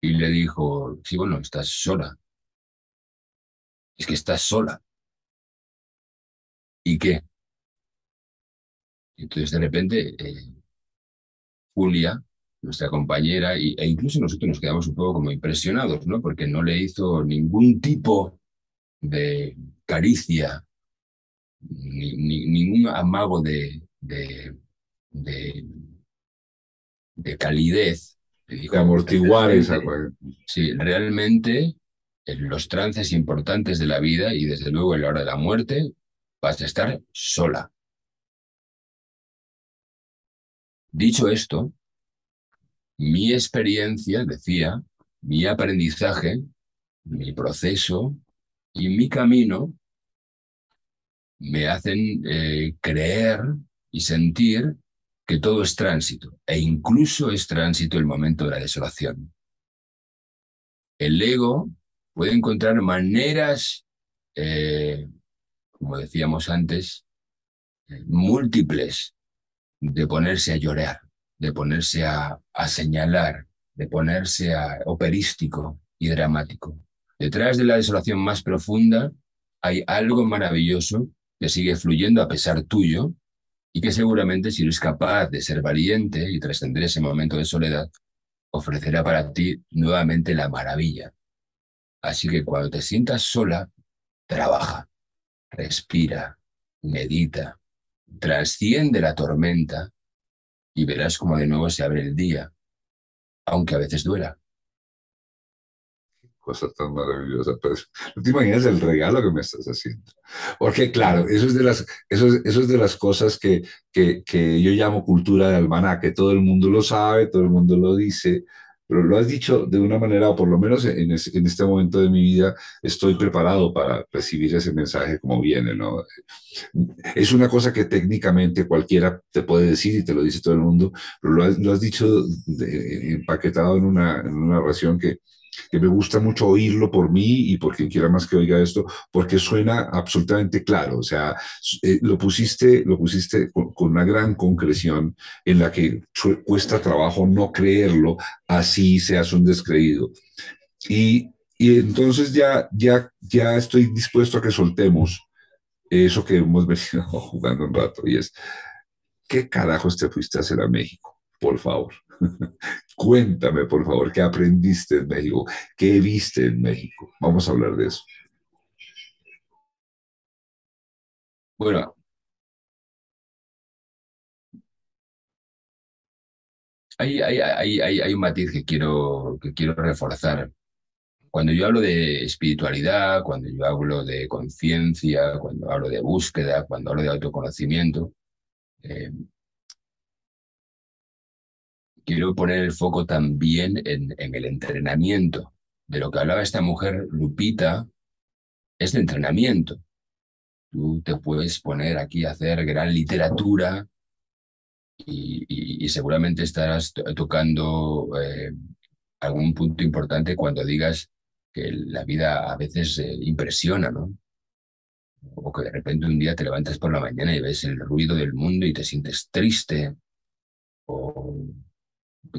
y le dijo, sí, bueno, estás sola. Es que estás sola. ¿Y qué? Entonces de repente eh, Julia, nuestra compañera, y, e incluso nosotros nos quedamos un poco como impresionados, ¿no? Porque no le hizo ningún tipo de caricia, ni, ningún amago de, de, de, calidez. de amortiguar esa Sí, realmente en los trances importantes de la vida y desde luego en la hora de la muerte vas a estar sola. Dicho esto, mi experiencia, decía, mi aprendizaje, mi proceso y mi camino me hacen eh, creer y sentir que todo es tránsito, e incluso es tránsito el momento de la desolación. El ego puede encontrar maneras, eh, como decíamos antes, eh, múltiples de ponerse a llorar, de ponerse a, a señalar, de ponerse a operístico y dramático. Detrás de la desolación más profunda hay algo maravilloso que sigue fluyendo a pesar tuyo y que seguramente si eres capaz de ser valiente y trascender ese momento de soledad, ofrecerá para ti nuevamente la maravilla. Así que cuando te sientas sola, trabaja, respira, medita, trasciende la tormenta y verás como de nuevo se abre el día, aunque a veces duela cosa tan maravillosa. Pero no te imaginas el regalo que me estás haciendo. Porque claro, eso es de las, eso es, eso es de las cosas que, que, que yo llamo cultura de almanaque. Todo el mundo lo sabe, todo el mundo lo dice, pero lo has dicho de una manera, o por lo menos en, en, este momento de mi vida, estoy preparado para recibir ese mensaje como viene, ¿no? Es una cosa que técnicamente cualquiera te puede decir y te lo dice todo el mundo, pero lo has, lo has dicho empaquetado en una, en una narración que, que me gusta mucho oírlo por mí y por quien quiera más que oiga esto, porque suena absolutamente claro. O sea, eh, lo pusiste, lo pusiste con, una gran concreción en la que cuesta trabajo no creerlo, así seas un descreído. Y, y entonces ya, ya, ya estoy dispuesto a que soltemos eso que hemos venido jugando un rato, y es, ¿qué carajos te fuiste a hacer a México? Por favor. Cuéntame, por favor, qué aprendiste en México, qué viste en México. Vamos a hablar de eso. Bueno, hay, hay, hay, hay, un matiz que quiero, que quiero reforzar. Cuando yo hablo de espiritualidad, cuando yo hablo de conciencia, cuando hablo de búsqueda, cuando hablo de autoconocimiento, eh, quiero poner el foco también en, el entrenamiento. De lo que hablaba esta mujer, Lupita, es de entrenamiento. Tú te puedes poner aquí a hacer gran literatura y, seguramente estarás tocando eh, algún punto importante cuando digas que la vida a veces eh, impresiona, ¿no? O que de repente un día te levantas por la mañana y ves el ruido del mundo y te sientes triste, o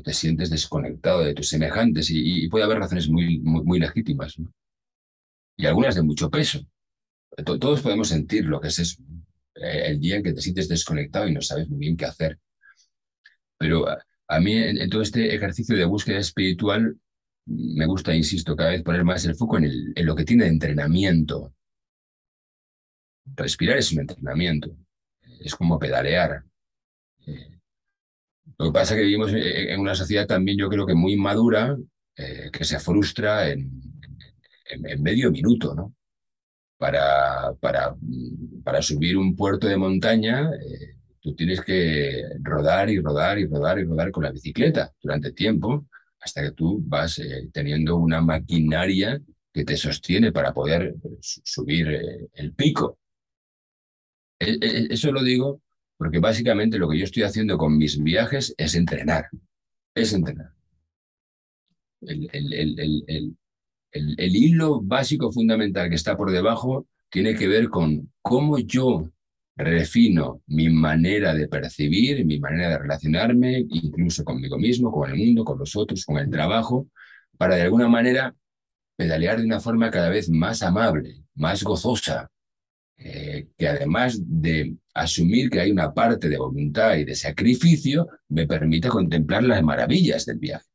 te sientes desconectado de tus semejantes y, puede haber razones muy, muy, legítimas y algunas de mucho peso. Todos podemos sentir lo que es eso, eh, el día en que te sientes desconectado y no sabes muy bien qué hacer. Pero a, mí en, todo este ejercicio de búsqueda espiritual me gusta, insisto, cada vez poner más el foco en, en lo que tiene de entrenamiento. Respirar es un entrenamiento. es como pedalear. Eh, lo que pasa es que vivimos en una sociedad también, yo creo que muy madura, eh, que se frustra en, medio minuto, ¿no? Para, para, para, subir un puerto de montaña, eh, tú tienes que rodar y rodar y rodar y rodar con la bicicleta durante tiempo, hasta que tú vas teniendo una maquinaria que te sostiene para poder subir el pico. E, e, eso lo digo porque básicamente lo que yo estoy haciendo con mis viajes es entrenar, es entrenar. El, el, hilo básico fundamental que está por debajo tiene que ver con cómo yo refino mi manera de percibir, mi manera de relacionarme, incluso conmigo mismo, con el mundo, con los otros, con el trabajo, para de alguna manera pedalear de una forma cada vez más amable, más gozosa, eh, que además de asumir que hay una parte de voluntad y de sacrificio, me permite contemplar las maravillas del viaje.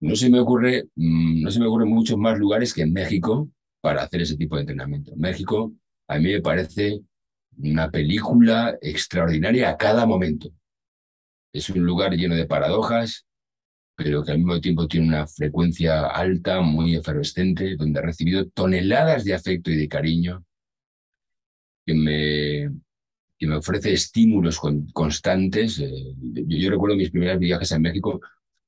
No se me ocurre, mm, no se me ocurren muchos más lugares que en México para hacer ese tipo de entrenamiento. México a mí me parece una película extraordinaria a cada momento. Es un lugar lleno de paradojas, pero que al mismo tiempo tiene una frecuencia alta, muy efervescente, donde he recibido toneladas de afecto y de cariño que me, que me ofrece estímulos constantes. Eh, yo, recuerdo mis primeros viajes a México,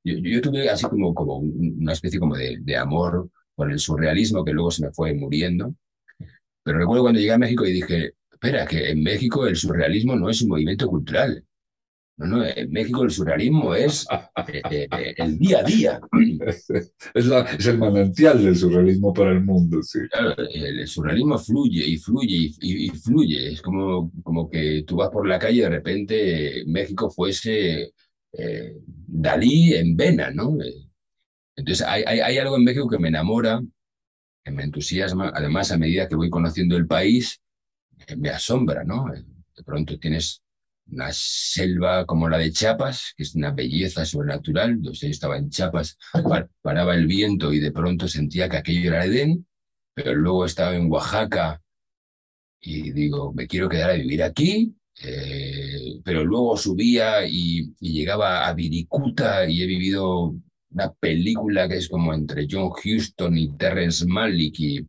yo, tuve así como, como una especie como de, de, amor por el surrealismo que luego se me fue muriendo. Pero recuerdo cuando llegué a México y dije, espera, que en México el surrealismo no es un movimiento cultural, no, no, en México el surrealismo es eh, eh, eh, el día a día. Es, es, el manantial del surrealismo para el mundo, sí. el, surrealismo fluye y fluye y, fluye. Es como, como que tú vas por la calle y de repente México fuese Dalí en vena, ¿no? Entonces hay, hay, hay algo en México que me enamora, que me entusiasma. Además, a medida que voy conociendo el país, me asombra, ¿no? De pronto tienes una selva como la de Chiapas, que es una belleza sobrenatural. Yo estaba en Chiapas, paraba el viento y de pronto sentía que aquello era Edén, pero luego estaba en Oaxaca y digo, me quiero quedar a vivir aquí, eh, pero luego subía y, llegaba a Viricuta y he vivido una película que es como entre John Huston y Terrence Malick y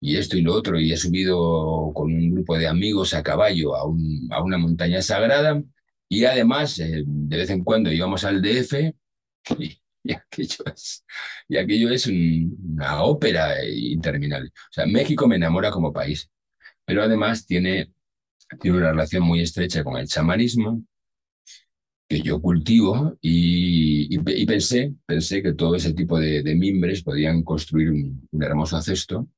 y esto y lo otro, y he subido con un grupo de amigos a caballo a, un, a una montaña sagrada, y además eh, de vez en cuando íbamos al DF, y, aquello es, una ópera interminable. O sea, México me enamora como país, pero además tiene, tiene una relación muy estrecha con el chamanismo, que yo cultivo y, pensé, pensé que todo ese tipo de, de mimbres podían construir un, un hermoso cesto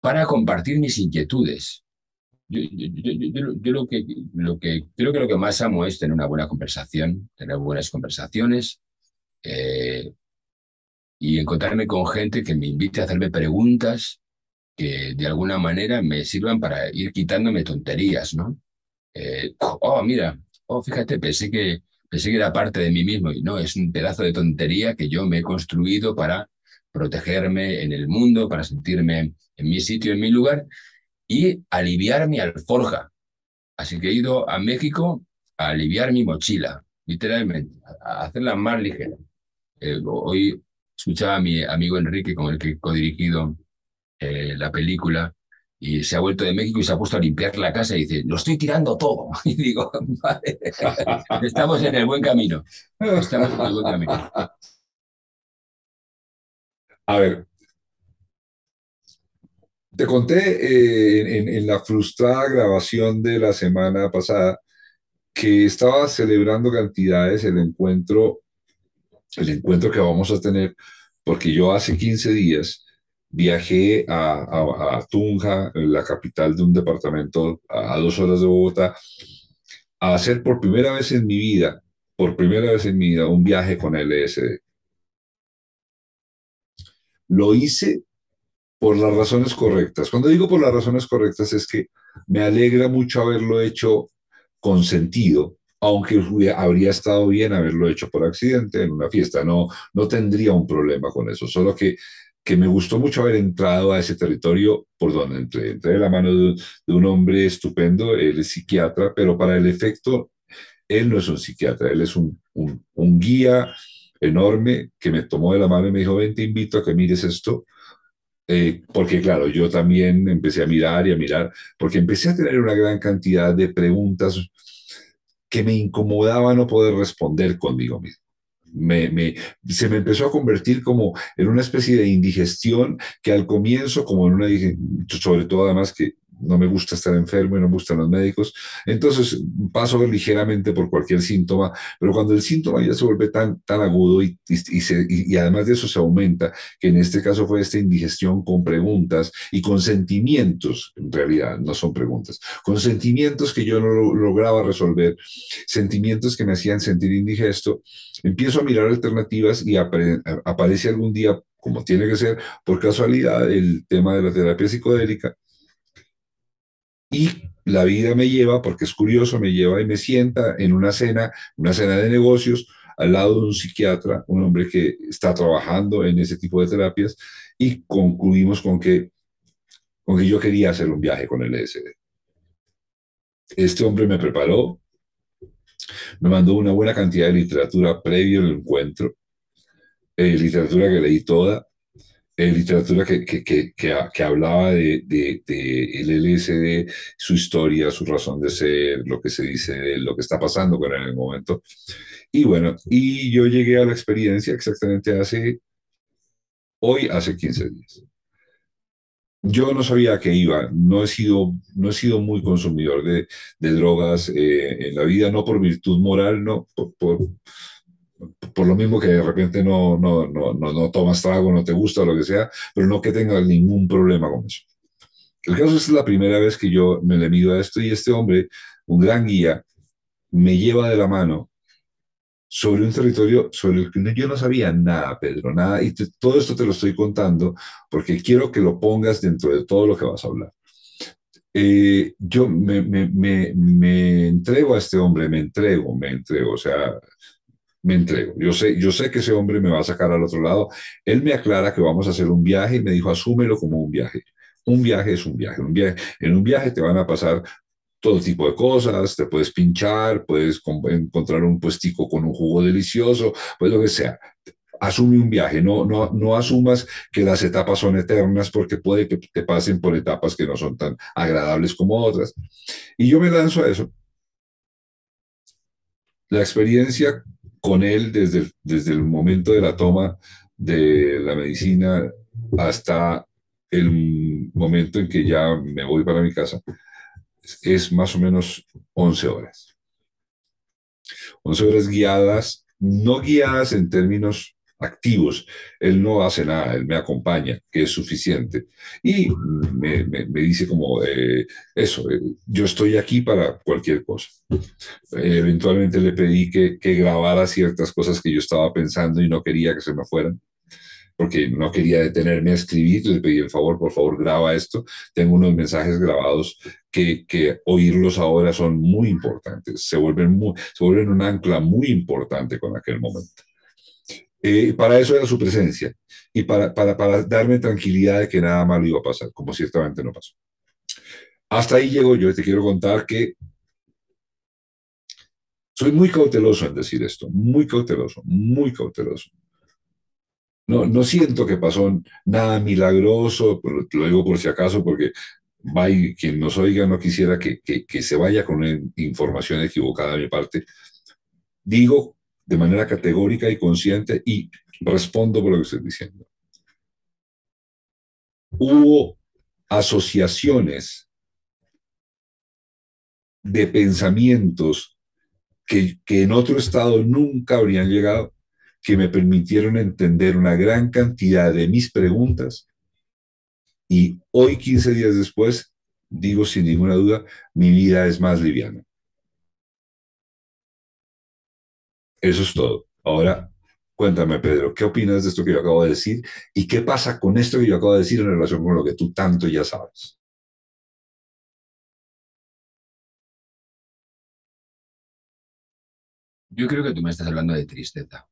para compartir mis inquietudes. Yo, lo, que, creo que lo que más amo es tener una buena conversación, tener buenas conversaciones eh, y encontrarme con gente que me invite a hacerme preguntas que de alguna manera me sirvan para ir quitándome tonterías, ¿no? Eh, oh, mira, oh, fíjate, pensé que, pensé que era parte de mí mismo y no, es un pedazo de tontería que yo me he construido para protegerme en el mundo, para sentirme en mi sitio, en mi lugar y aliviar mi alforja. Así que he ido a México a aliviar mi mochila, literalmente, a hacerla más ligera. Eh, hoy escuchaba a mi amigo Enrique, con el que he codirigido eh, la película, y se ha vuelto de México y se ha puesto a limpiar la casa y dice, lo estoy tirando todo. Y digo, vale, estamos en el buen camino. Estamos en el buen camino. A ver, te conté eh, en, la frustrada grabación de la semana pasada que estaba celebrando cantidades el encuentro, el encuentro que vamos a tener, porque yo hace 15 días viajé a, Tunja, la capital de un departamento a, a dos horas de Bogotá, a hacer por primera vez en mi vida, por primera vez en mi vida, un viaje con LSD. Lo hice por las razones correctas. Cuando digo por las razones correctas es que me alegra mucho haberlo hecho con sentido, aunque habría estado bien haberlo hecho por accidente en una fiesta. No, no tendría un problema con eso, solo que que me gustó mucho haber entrado a ese territorio por donde entré. Entré de la mano de, un hombre estupendo, él es psiquiatra, pero para el efecto, él no es un psiquiatra, él es un, un, guía enorme que me tomó de la mano y me dijo, ven, te invito a que mires esto. Eh, porque claro, yo también empecé a mirar y a mirar, porque empecé a tener una gran cantidad de preguntas que me incomodaban no poder responder conmigo mismo me, se me empezó a convertir como en una especie de indigestión que al comienzo, como en una, sobre todo además que no me gusta estar enfermo y no me gustan los médicos. Entonces paso ligeramente por cualquier síntoma, pero cuando el síntoma ya se vuelve tan, tan agudo y, y, además de eso se aumenta, que en este caso fue esta indigestión con preguntas y con sentimientos, en realidad no son preguntas, con sentimientos que yo no lograba resolver, sentimientos que me hacían sentir indigesto, empiezo a mirar alternativas y aparece algún día como tiene que ser, por casualidad, el tema de la terapia psicodélica, y la vida me lleva, porque es curioso, me lleva y me sienta en una cena, una cena de negocios, al lado de un psiquiatra, un hombre que está trabajando en ese tipo de terapias, y concluimos con que, con que yo quería hacer un viaje con el LSD. Este hombre me preparó, me mandó una buena cantidad de literatura previo al encuentro, eh, literatura que leí toda, eh, literatura que, que, que, que, hablaba de, de, de, el LSD, su historia, su razón de ser, lo que se dice, lo que está pasando con en el momento. Y bueno, y yo llegué a la experiencia exactamente hace, hoy hace 15 días. Yo no sabía a qué iba, no he sido, no he sido muy consumidor de, de drogas eh, en la vida, no por virtud moral, no, por, por por lo mismo que de repente no, no, no, no, tomas trago, no te gusta, lo que sea, pero no que tengas ningún problema con eso. El caso es la primera vez que yo me le mido a esto y este hombre, un gran guía, me lleva de la mano sobre un territorio sobre el que yo no sabía nada, Pedro, nada, y todo esto te lo estoy contando porque quiero que lo pongas dentro de todo lo que vas a hablar. Eh, yo me, me, me, me, entrego a este hombre, me entrego, me entrego, o sea, me entrego. Yo sé, yo sé que ese hombre me va a sacar al otro lado. Él me aclara que vamos a hacer un viaje y me dijo, asúmelo como un viaje. Un viaje es un viaje. Un viaje. En un viaje te van a pasar todo tipo de cosas, te puedes pinchar, puedes encontrar un puestico con un jugo delicioso, pues lo que sea. Asume un viaje, no, no, no asumas que las etapas son eternas porque puede que te pasen por etapas que no son tan agradables como otras. Y yo me lanzo a eso. La experiencia con él desde, desde el momento de la toma de la medicina hasta el momento en que ya me voy para mi casa, es más o menos 11 horas. 11 horas guiadas, no guiadas en términos activos. Él no hace nada, él me acompaña, que es suficiente. Y me, me, dice como eh, eso, eh, yo estoy aquí para cualquier cosa. Eventualmente le pedí que, que grabara ciertas cosas que yo estaba pensando y no quería que se me fueran porque no quería detenerme a escribir, le pedí el favor, por favor, graba esto. Tengo unos mensajes grabados que, que oírlos ahora son muy importantes, se vuelven, muy, se vuelven un ancla muy importante con aquel momento. Eh, para eso era su presencia y para, para, para, darme tranquilidad de que nada malo iba a pasar, como ciertamente no pasó. Hasta ahí llego yo y te quiero contar que soy muy cauteloso en decir esto, muy cauteloso, muy cauteloso. No, no siento que pasó nada milagroso, pero lo digo por si acaso, porque quien nos oiga no quisiera que, que, que se vaya con información equivocada de mi parte. Digo de manera categórica y consciente y respondo por lo que estoy diciendo. Hubo asociaciones de pensamientos que, que en otro estado nunca habrían llegado, que me permitieron entender una gran cantidad de mis preguntas y hoy, 15 días después, digo sin ninguna duda, mi vida es más liviana. Eso es todo. Ahora, cuéntame, Pedro, ¿qué opinas de esto que yo acabo de decir? ¿Y qué pasa con esto que yo acabo de decir en relación con lo que tú tanto ya sabes? Yo creo que tú me estás hablando de tristeza.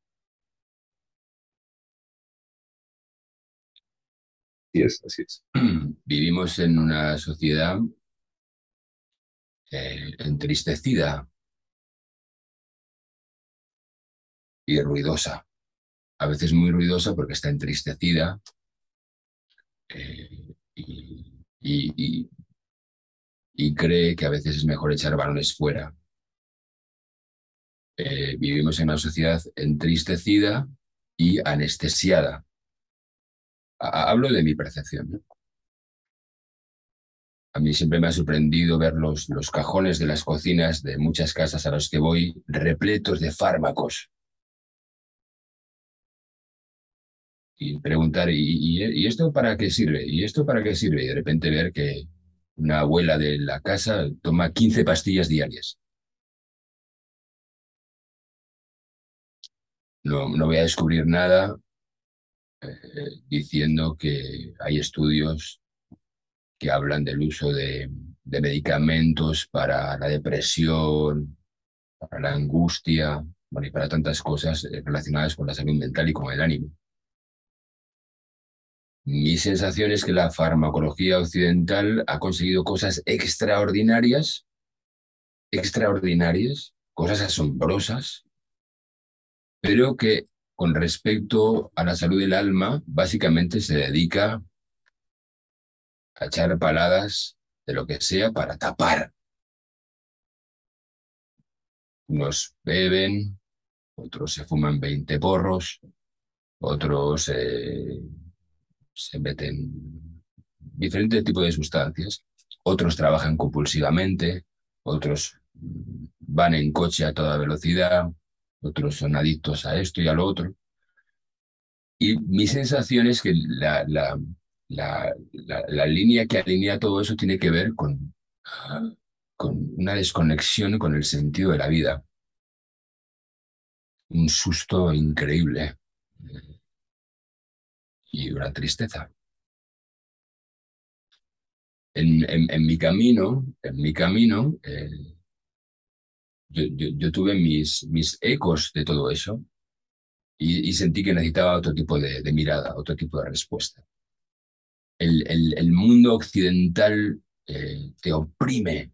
Así es, así es. Vivimos en una sociedad eh, entristecida y ruidosa. A veces muy ruidosa porque está entristecida eh, y, cree que a veces es mejor echar balones fuera. Eh, vivimos en una sociedad entristecida y anestesiada. Hablo de mi percepción. A mí siempre me ha sorprendido ver los cajones de las cocinas de muchas casas a las que voy repletos de fármacos. Y preguntar, ¿y, ¿y, esto para qué sirve? ¿Y esto para qué sirve? Y de repente ver que una abuela de la casa toma 15 pastillas diarias. No, no voy a descubrir nada eh, diciendo que hay estudios que hablan del uso de, medicamentos para la depresión, para la angustia, y para tantas cosas eh, relacionadas con la salud mental y con el ánimo. Mi sensación es que la farmacología occidental ha conseguido cosas extraordinarias, extraordinarias, cosas asombrosas, pero que con respecto a la salud del alma, básicamente se dedica a echar paladas de lo que sea para tapar. Unos beben, otros se fuman 20 porros, otros eh, se meten diferentes tipos de sustancias, otros trabajan compulsivamente, otros van en coche a toda velocidad, otros son adictos a esto y a lo otro. Y mi sensación es que la, la, la, la, línea que alinea todo eso tiene que ver con, con una desconexión con el sentido de la vida. Un susto increíble y una tristeza. En, en, mi camino, en mi camino, eh, yo, tuve mis, mis ecos de todo eso y, sentí que necesitaba otro tipo de, mirada, otro tipo de respuesta. El, el, mundo occidental eh, te oprime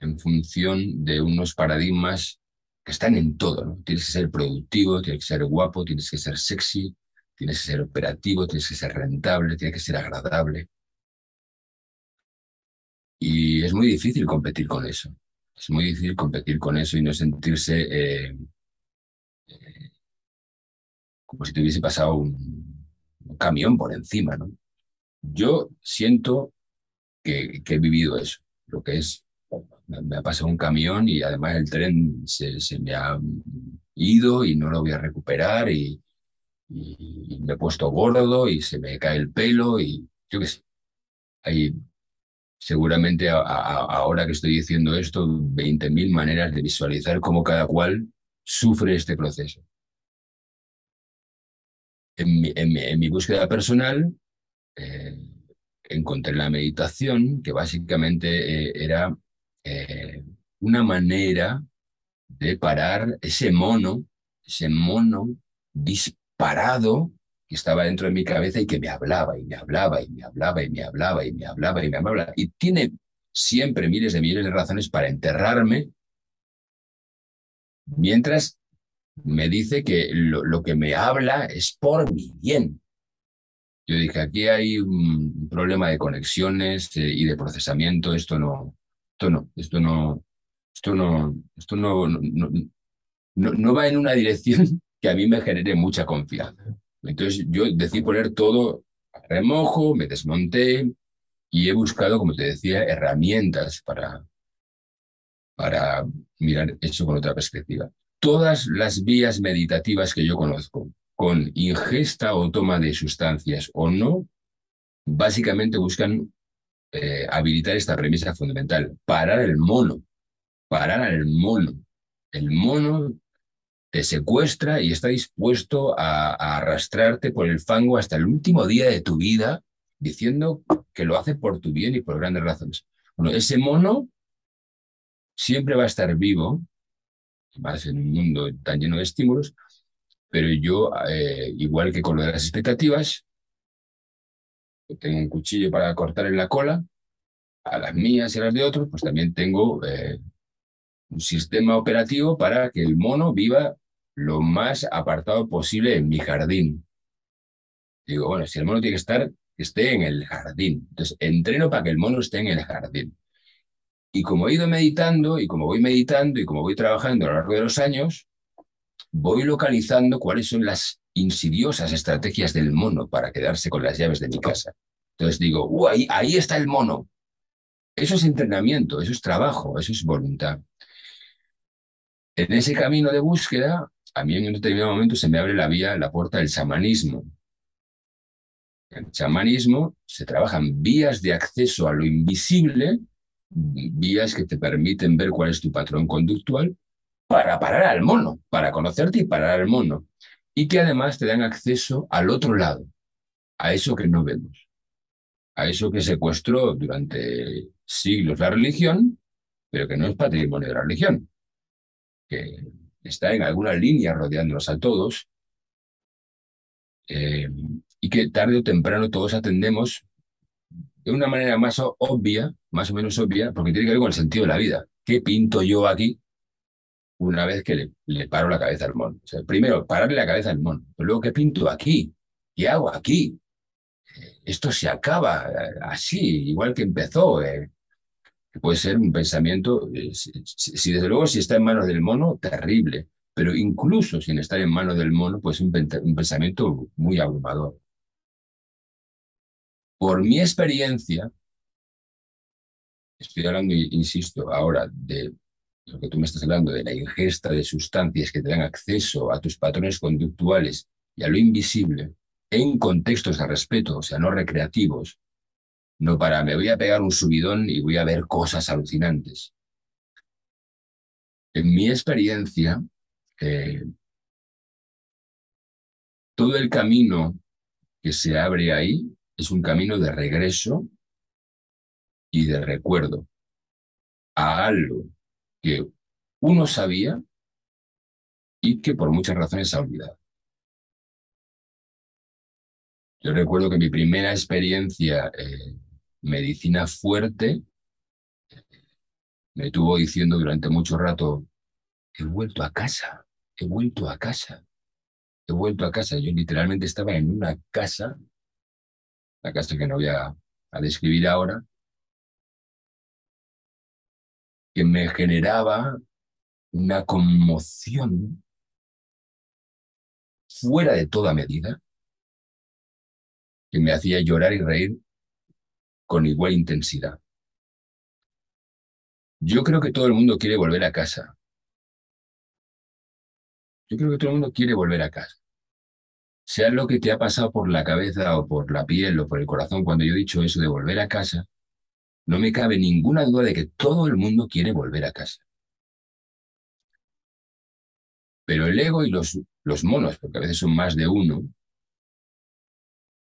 en función de unos paradigmas que están en todo. Tienes que ser productivo, tienes que ser guapo, tienes que ser sexy, tienes que ser operativo, tienes que ser rentable, tienes que ser agradable. Y es muy difícil competir con eso. Es muy difícil competir con eso y no sentirse eh, eh, como si te hubiese pasado un, camión por encima, ¿no? Yo siento que, he vivido eso, lo que es, me, ha pasado un camión y además el tren se, me ha ido y no lo voy a recuperar y, y, me he puesto gordo y se me cae el pelo y yo qué sé. Hay seguramente ahora que estoy diciendo esto, 20.000 maneras de visualizar cómo cada cual sufre este proceso. En mi, búsqueda personal, eh, encontré la meditación, que básicamente eh, era eh, una manera de parar ese mono, ese mono disparado que estaba dentro de mi cabeza y que me hablaba y me hablaba y me hablaba y me hablaba y me hablaba y me hablaba. Y tiene siempre miles de millones de razones para enterrarme, mientras me dice que lo, que me habla es por mi bien. Yo dije, aquí hay un problema de conexiones eh, y de procesamiento, esto no, esto no, esto no, esto no, esto no, no, no va en una dirección que a mí me genere mucha confianza. Entonces yo decidí poner todo a remojo, me desmonté y he buscado, como te decía, herramientas para, para mirar eso con otra perspectiva. Todas las vías meditativas que yo conozco, con ingesta o toma de sustancias o no, básicamente buscan eh, habilitar esta premisa fundamental, parar el mono, parar al mono. El mono te secuestra y está dispuesto a, arrastrarte por el fango hasta el último día de tu vida, diciendo que lo hace por tu bien y por grandes razones. Bueno, ese mono siempre va a estar vivo, más en un mundo tan lleno de estímulos, pero yo, eh, igual que con lo de las expectativas, tengo un cuchillo para cortar en la cola, a las mías y a las de otros, pues también tengo eh, un sistema operativo para que el mono viva lo más apartado posible en mi jardín. Digo, bueno, si el mono tiene que estar, que esté en el jardín. Entonces, entreno para que el mono esté en el jardín. Y como he ido meditando, y como voy meditando, y como voy trabajando a lo largo de los años, voy localizando cuáles son las insidiosas estrategias del mono para quedarse con las llaves de mi casa. Entonces digo, uh, ahí, ahí está el mono. Eso es entrenamiento, eso es trabajo, eso es voluntad. En ese camino de búsqueda, a mí en un determinado momento se me abre la vía, la puerta del chamanismo. En el chamanismo se trabajan vías de acceso a lo invisible, vías que te permiten ver cuál es tu patrón conductual para parar al mono, para conocerte y parar al mono. Y que además te dan acceso al otro lado, a eso que no vemos, a eso que secuestró durante siglos la religión, pero que no es patrimonio de la religión, que está en alguna línea rodeándonos a todos, eh, y que tarde o temprano todos atendemos de una manera más obvia, más o menos obvia, porque tiene que ver con el sentido de la vida. ¿Qué pinto yo aquí una vez que le, paro la cabeza al mono. Primero, pararle la cabeza al mono. Pero luego, ¿qué pinto aquí? ¿Qué hago aquí? Eh, esto se acaba eh, así, igual que empezó. Puede ser un pensamiento, si, desde luego si está en manos del mono, terrible. Pero incluso sin estar en manos del mono, pues un, un pensamiento muy abrumador. Por mi experiencia, estoy hablando, insisto, ahora de lo que tú me estás hablando de la ingesta de sustancias que te dan acceso a tus patrones conductuales y a lo invisible en contextos de respeto, o sea, no recreativos, no para me voy a pegar un subidón y voy a ver cosas alucinantes. En mi experiencia, eh, todo el camino que se abre ahí es un camino de regreso y de recuerdo a algo que uno sabía y que por muchas razones ha olvidado. Yo recuerdo que mi primera experiencia en medicina fuerte me estuvo diciendo durante mucho rato, he vuelto a casa, he vuelto a casa, he vuelto a casa. Yo literalmente estaba en una casa, la casa que no voy a describir ahora, que me generaba una conmoción fuera de toda medida, que me hacía llorar y reír con igual intensidad. Yo creo que todo el mundo quiere volver a casa. Yo creo que todo el mundo quiere volver a casa. Sea lo que te ha pasado por la cabeza o por la piel o por el corazón cuando yo he dicho eso de volver a casa, no me cabe ninguna duda de que todo el mundo quiere volver a casa. Pero el ego y los, los monos, porque a veces son más de uno,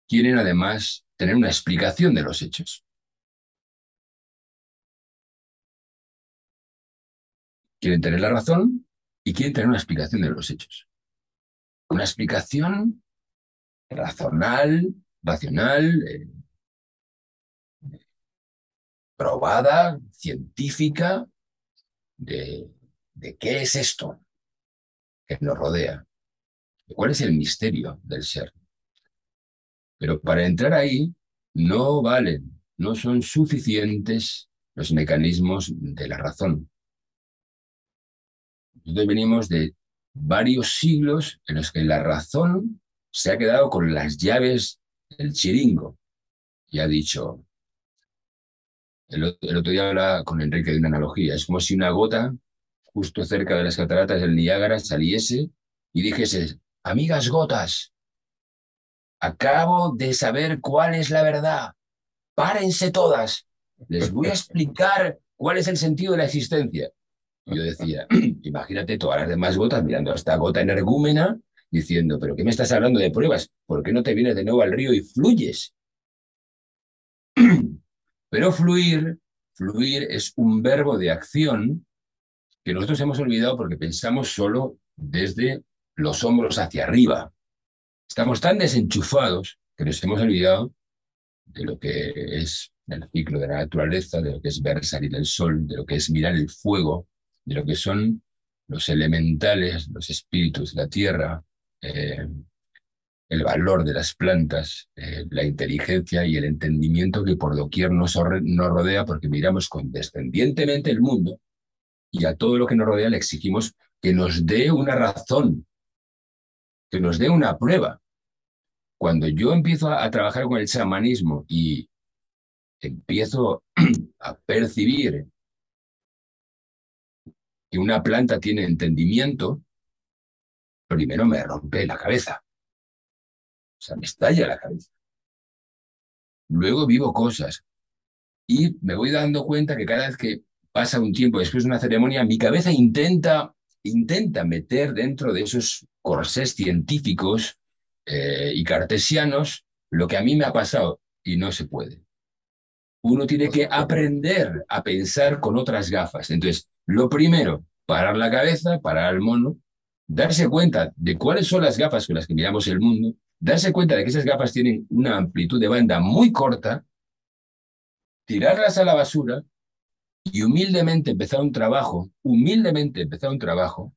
quieren además tener una explicación de los hechos. Quieren tener la razón y quieren tener una explicación de los hechos. Una explicación razonal, racional, eh, probada, científica, de, qué es esto que nos rodea, cuál es el misterio del ser. Pero para entrar ahí no valen, no son suficientes los mecanismos de la razón. Nosotros venimos de varios siglos en los que la razón se ha quedado con las llaves del chiringo y ha dicho, el, otro día hablaba con Enrique de una analogía. Es como si una gota justo cerca de las cataratas del Niágara saliese y dijese, amigas gotas, acabo de saber cuál es la verdad. Párense todas. Les voy a explicar cuál es el sentido de la existencia. yo decía, imagínate todas las demás gotas mirando a esta gota energúmena diciendo, pero ¿qué me estás hablando de pruebas? ¿Por qué no te vienes de nuevo al río y fluyes? Pero fluir, fluir es un verbo de acción que nosotros hemos olvidado porque pensamos solo desde los hombros hacia arriba. Estamos tan desenchufados que nos hemos olvidado de lo que es el ciclo de la naturaleza, de lo que es ver salir el sol, de lo que es mirar el fuego, de lo que son los elementales, los espíritus la tierra, eh, el valor de las plantas, eh, la inteligencia y el entendimiento que por doquier nos, nos rodea, porque miramos condescendientemente el mundo y a todo lo que nos rodea le exigimos que nos dé una razón, que nos dé una prueba. Cuando yo empiezo a, trabajar con el chamanismo y empiezo a percibir que una planta tiene entendimiento, primero me rompe la cabeza. O sea, me estalla la cabeza. Luego vivo cosas y me voy dando cuenta que cada vez que pasa un tiempo después de una ceremonia, mi cabeza intenta intenta meter dentro de esos corsés científicos eh, y cartesianos lo que a mí me ha pasado y no se puede. Uno tiene que aprender a pensar con otras gafas. Entonces, lo primero, parar la cabeza, parar el mono, darse cuenta de cuáles son las gafas con las que miramos el mundo, darse cuenta de que esas gafas tienen una amplitud de banda muy corta, tirarlas a la basura y humildemente empezar un trabajo, humildemente empezar un trabajo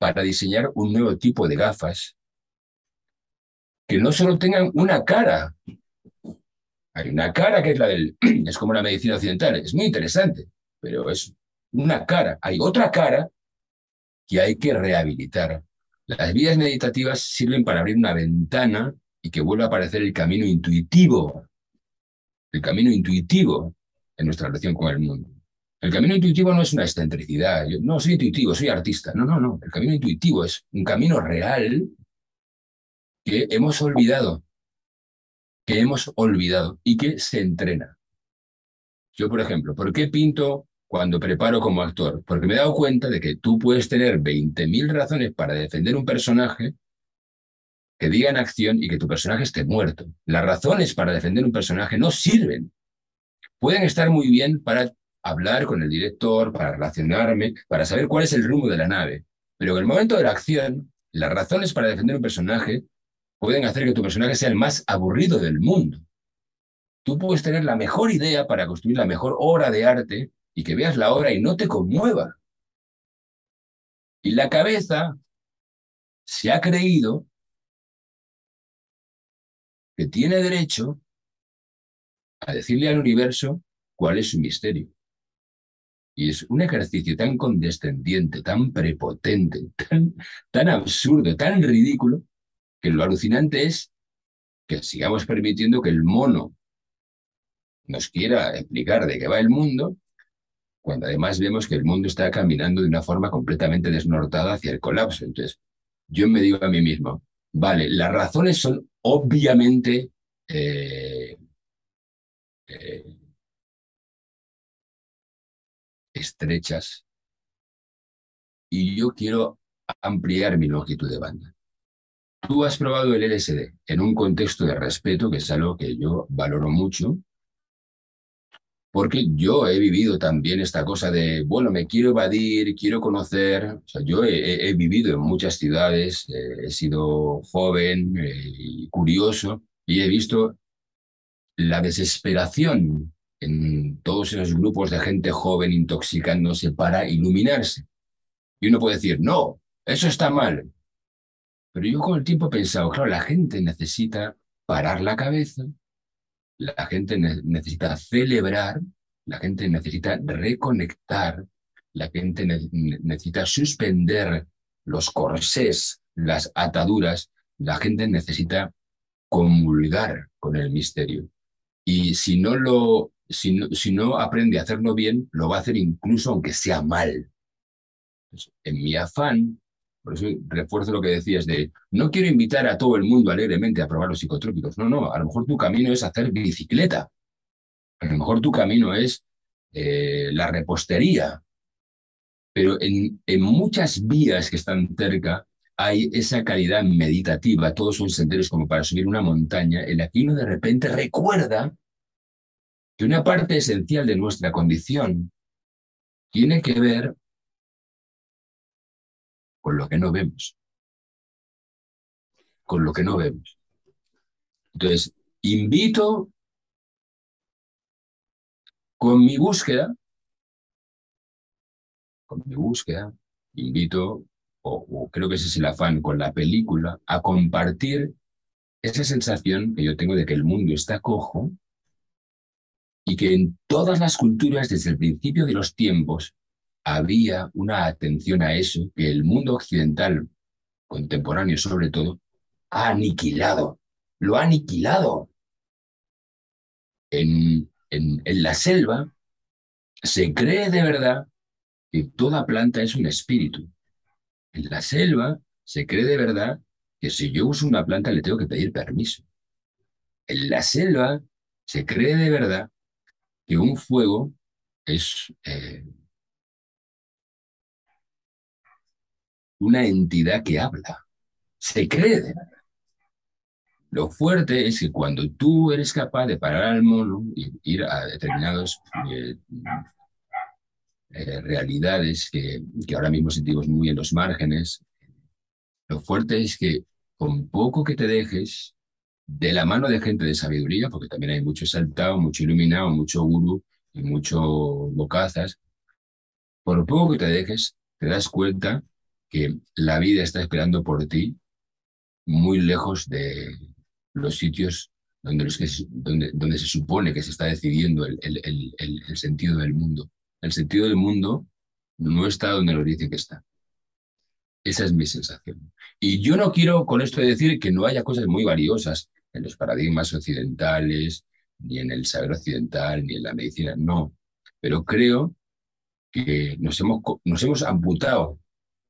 para diseñar un nuevo tipo de gafas que no solo tengan una cara. Hay una cara que es la del, es como la medicina occidental, es muy interesante, pero es una cara. Hay otra cara que hay que rehabilitar. Las vías meditativas sirven para abrir una ventana y que vuelva a aparecer el camino intuitivo, el camino intuitivo en nuestra relación con el mundo. El camino intuitivo no es una excentricidad. No, soy intuitivo, soy artista. No, no, no. El camino intuitivo es un camino real que hemos olvidado, que hemos olvidado y que se entrena. Yo, por ejemplo, ¿por qué pinto cuando preparo como actor? Porque me he dado cuenta de que tú puedes tener 20.000 razones para defender un personaje que diga en acción y que tu personaje esté muerto. Las razones para defender un personaje no sirven. Pueden estar muy bien para hablar con el director, para relacionarme, para saber cuál es el rumbo de la nave. Pero en el momento de la acción, las razones para defender un personaje pueden hacer que tu personaje sea el más aburrido del mundo. Tú puedes tener la mejor idea para construir la mejor obra de arte y que veas la obra y no te conmueva. Y la cabeza se ha creído que tiene derecho a decirle al universo cuál es su misterio. Y es un ejercicio tan condescendiente, tan prepotente, tan, tan absurdo, tan ridículo, que lo alucinante es que sigamos permitiendo que el mono nos quiera explicar de qué va el mundo, cuando además vemos que el mundo está caminando de una forma completamente desnortada hacia el colapso. Entonces, yo me digo a mí mismo, vale, las razones son obviamente eh, eh, estrechas y yo quiero ampliar mi longitud de banda. Tú has probado el LSD en un contexto de respeto, que es algo que yo valoro mucho, porque yo he vivido también esta cosa de, bueno, me quiero evadir, quiero conocer. Yo he, vivido en muchas ciudades, eh, he sido joven eh, curioso, y he visto la desesperación en todos esos grupos de gente joven intoxicándose para iluminarse. Y uno puede decir, no, eso está mal. Pero yo con el tiempo he pensado, claro, la gente necesita parar la cabeza, la gente necesita celebrar, la gente necesita reconectar, la gente necesita suspender los corsés, las ataduras, la gente necesita comulgar con el misterio. Y si no lo si no, aprende a hacerlo bien, lo va a hacer incluso aunque sea mal. en mi afán, por eso refuerzo lo que decías de, no quiero invitar a todo el mundo alegremente a probar los psicotrópicos. No, no, a lo mejor tu camino es hacer bicicleta. A lo mejor tu camino es eh, la repostería. Pero en, en muchas vías que están cerca hay esa calidad meditativa, todos son senderos como para subir una montaña, en la que uno de repente recuerda que una parte esencial de nuestra condición tiene que ver con lo que no vemos. Con lo que no vemos. Entonces, invito con mi búsqueda, con mi búsqueda, invito, o, creo que ese es el afán con la película, a compartir esa sensación que yo tengo de que el mundo está cojo y que en todas las culturas desde el principio de los tiempos había una atención a eso que el mundo occidental contemporáneo sobre todo ha aniquilado, lo ha aniquilado. En, en, en la selva se cree de verdad que toda planta es un espíritu. En la selva se cree de verdad que si yo uso una planta le tengo que pedir permiso. En la selva se cree de verdad que un fuego es eh, una entidad que habla. Se cree de. Lo fuerte es que cuando tú eres capaz de parar al mono y ir a determinadas eh, eh, realidades que, que ahora mismo sentimos muy en los márgenes, lo fuerte es que con poco que te dejes, de la mano de gente de sabiduría, porque también hay mucho saltado, mucho iluminado, mucho gurú y mucho bocazas, por poco que te dejes, te das cuenta que la vida está esperando por ti muy lejos de los sitios donde, los que, donde, donde se supone que se está decidiendo el, el, el, el, sentido del mundo. El sentido del mundo no está donde nos dicen que está. Esa es mi sensación. Y yo no quiero con esto decir que no haya cosas muy valiosas en los paradigmas occidentales, ni en el saber occidental, ni en la medicina, no. Pero creo que nos hemos, nos hemos amputado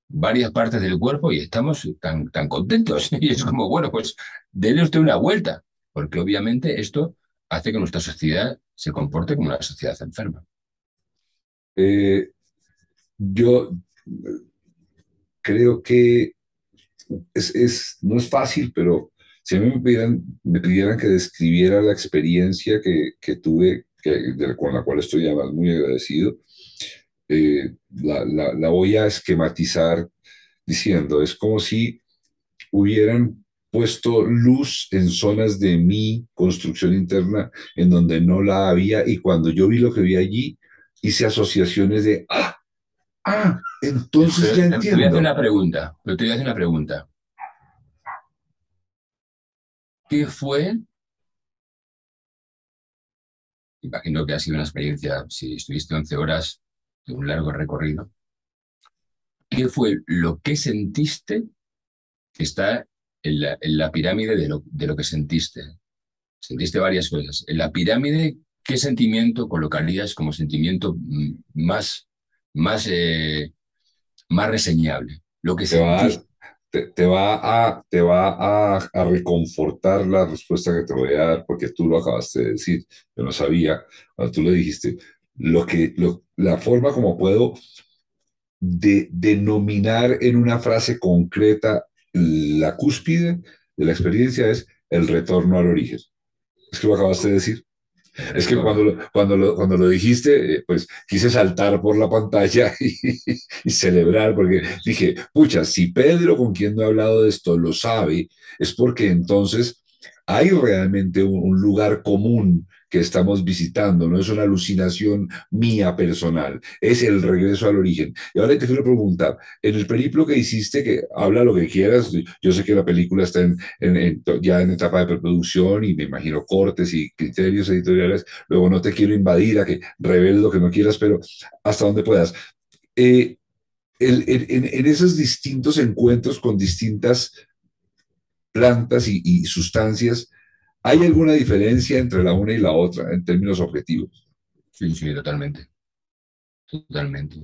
varias partes del cuerpo y estamos tan, tan contentos. Y es como, bueno, pues déle usted una vuelta, porque obviamente esto hace que nuestra sociedad se comporte como una sociedad enferma. Eh, yo creo que es, es, no es fácil, pero si a mí me pidieran, me pidieran que describiera la experiencia que, que tuve, que, con la cual estoy además muy agradecido, eh, la, la, la, voy a esquematizar diciendo, es como si hubieran puesto luz en zonas de mi construcción interna en donde no la había y cuando yo vi lo que vi allí, hice asociaciones de, ah, ah, entonces ya entiendo. Te voy a hacer una pregunta, pero te voy a hacer una pregunta. ¿Qué fue? Imagino que ha sido una experiencia, si estuviste 11 horas de un largo recorrido. ¿Qué fue lo que sentiste que está en la, en la pirámide de lo, de lo que sentiste? Sentiste varias cosas. En la pirámide, ¿qué sentimiento colocarías como sentimiento más más, eh, más reseñable. Lo que te va, te, va, a, te va a, a, reconfortar la respuesta que te voy a dar, porque tú lo acabaste de decir. Yo no sabía, cuando tú lo dijiste, lo que, lo, la forma como puedo de, denominar en una frase concreta la cúspide de la experiencia es el retorno al origen. Es que lo acabaste de decir. Es que cuando lo, cuando lo, cuando lo dijiste, eh, pues quise saltar por la pantalla y, celebrar, porque dije, pucha, si Pedro, con quien no he hablado de esto, lo sabe, es porque entonces hay realmente un, lugar común que estamos visitando, no es una alucinación mía personal, es el regreso al origen. Y ahora te quiero preguntar, en el periplo que hiciste, que habla lo que quieras, yo sé que la película está en, ya en etapa de preproducción y me imagino cortes y criterios editoriales, luego no te quiero invadir a que reveles lo que no quieras, pero hasta donde puedas. Eh, en, esos distintos encuentros con distintas plantas y, sustancias, ¿hay alguna diferencia entre la una y la otra en términos objetivos? Sí, sí, totalmente. Totalmente.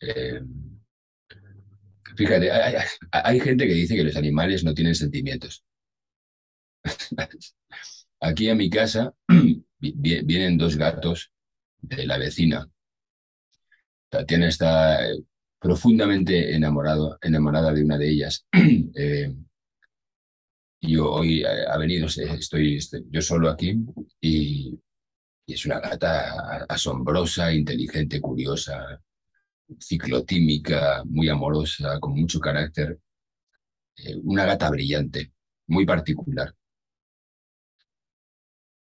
Eh, fíjate, hay, gente que dice que los animales no tienen sentimientos. Aquí a mi casa vienen dos gatos de la vecina. Tatiana está eh, profundamente enamorado, enamorada de una de ellas. Eh, yo hoy eh, ha venido, estoy, yo solo aquí y, es una gata asombrosa, inteligente, curiosa, ciclotímica, muy amorosa, con mucho carácter. Eh, una gata brillante, muy particular.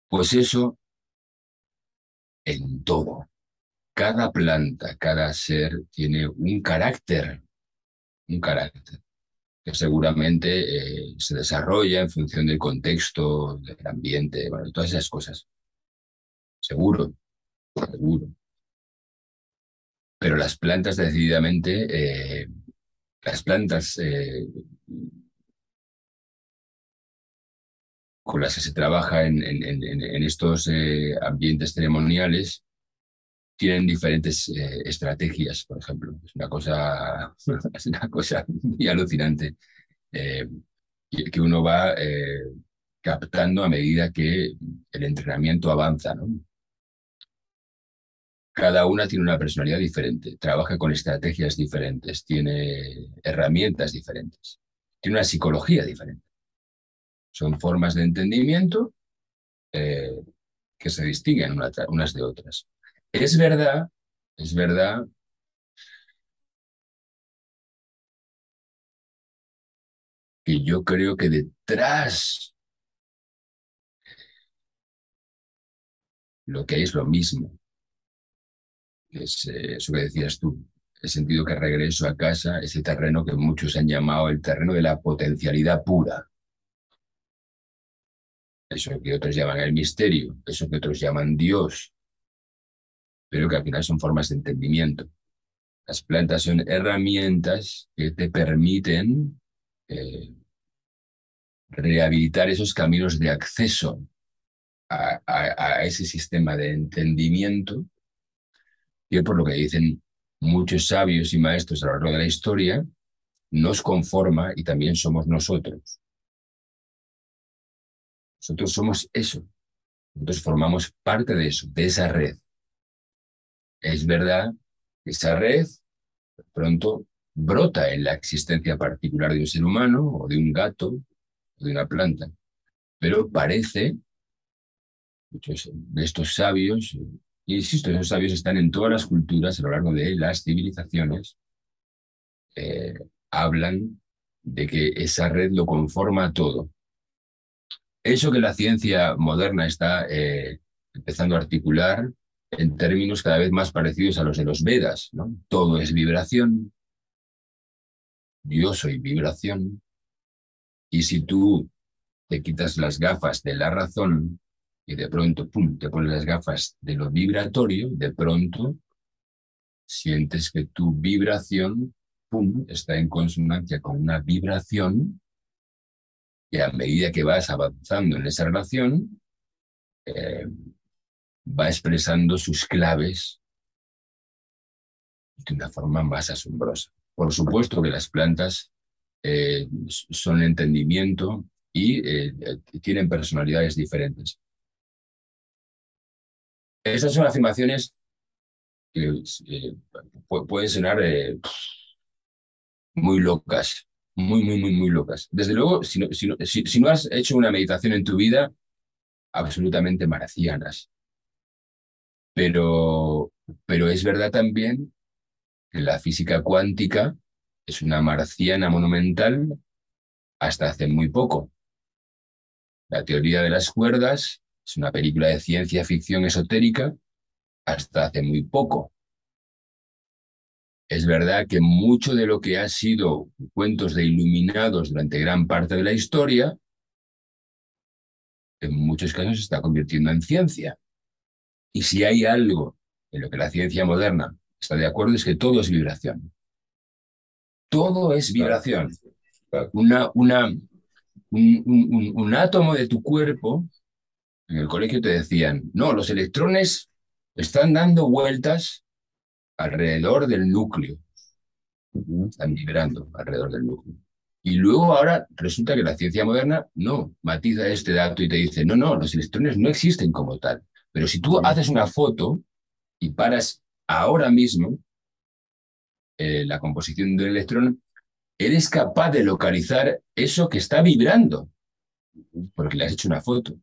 Pues eso en todo. Cada planta, cada ser tiene un carácter, un carácter que seguramente eh, se desarrolla en función del contexto, del ambiente, bueno, todas esas cosas. Seguro, seguro. Pero las plantas decididamente, eh, las plantas eh, con las que se trabaja en, en, estos ambientes ceremoniales tienen diferentes estrategias, por ejemplo. Es una cosa, es una cosa muy alucinante que uno va captando a medida que el entrenamiento avanza. ¿no? cada una tiene una personalidad diferente, trabaja con estrategias diferentes, tiene herramientas diferentes, tiene una psicología diferente. Son formas de entendimiento eh, que se distinguen unas de otras. Es verdad, es verdad que yo creo que detrás lo que hay es lo mismo es eh, eso que decías tú, el sentido que regreso a casa, ese terreno que muchos han llamado el terreno de la potencialidad pura. Eso que otros llaman el misterio, eso que otros llaman Dios, pero que al final son formas de entendimiento. Las plantas son herramientas que te permiten eh, rehabilitar esos caminos de acceso a ese sistema de entendimiento y por lo que dicen muchos sabios y maestros a lo largo de la historia, nos conforma y también somos nosotros. Nosotros somos eso. Nosotros formamos parte de eso, de esa red. Es verdad esa red pronto brota en la existencia particular de un ser humano o de un gato o de una planta. Pero parece, muchos de estos sabios y insisto, esos sabios están en todas las culturas a lo largo de las civilizaciones. Eh, hablan de que esa red lo conforma todo. Eso que la ciencia moderna está eh, empezando a articular en términos cada vez más parecidos a los de los Vedas, ¿no? Todo es vibración. Yo soy vibración. Y si tú te quitas las gafas de la razón y de pronto, pum, te pones las gafas de lo vibratorio, de pronto sientes que tu vibración, pum, está en consonancia con una vibración y a medida que vas avanzando en esa relación, eh, va expresando sus claves de una forma más asombrosa. Por supuesto que las plantas eh, son entendimiento y eh, tienen personalidades diferentes. Esas son afirmaciones que eh, pueden sonar muy locas, muy, muy, muy, muy locas. Desde luego, si no, si, no, has hecho una meditación en tu vida, absolutamente marcianas. Pero, pero es verdad también que la física cuántica es una marciana monumental hasta hace muy poco. La teoría de las cuerdas es una película de ciencia ficción esotérica hasta hace muy poco. Es verdad que mucho de lo que ha sido cuentos de iluminados durante gran parte de la historia, en muchos casos se está convirtiendo en ciencia. Y si hay algo en lo que la ciencia moderna está de acuerdo es que todo es vibración. Todo es vibración. Una, una, un, un átomo de tu cuerpo en el colegio te decían, no, los electrones están dando vueltas alrededor del núcleo. Están vibrando alrededor del núcleo. Y luego ahora resulta que la ciencia moderna no matiza este dato y te dice, no, no, los electrones no existen como tal. Pero si tú haces una foto y paras ahora mismo eh, la composición del electrón, eres capaz de localizar eso que está vibrando, porque le has hecho una foto.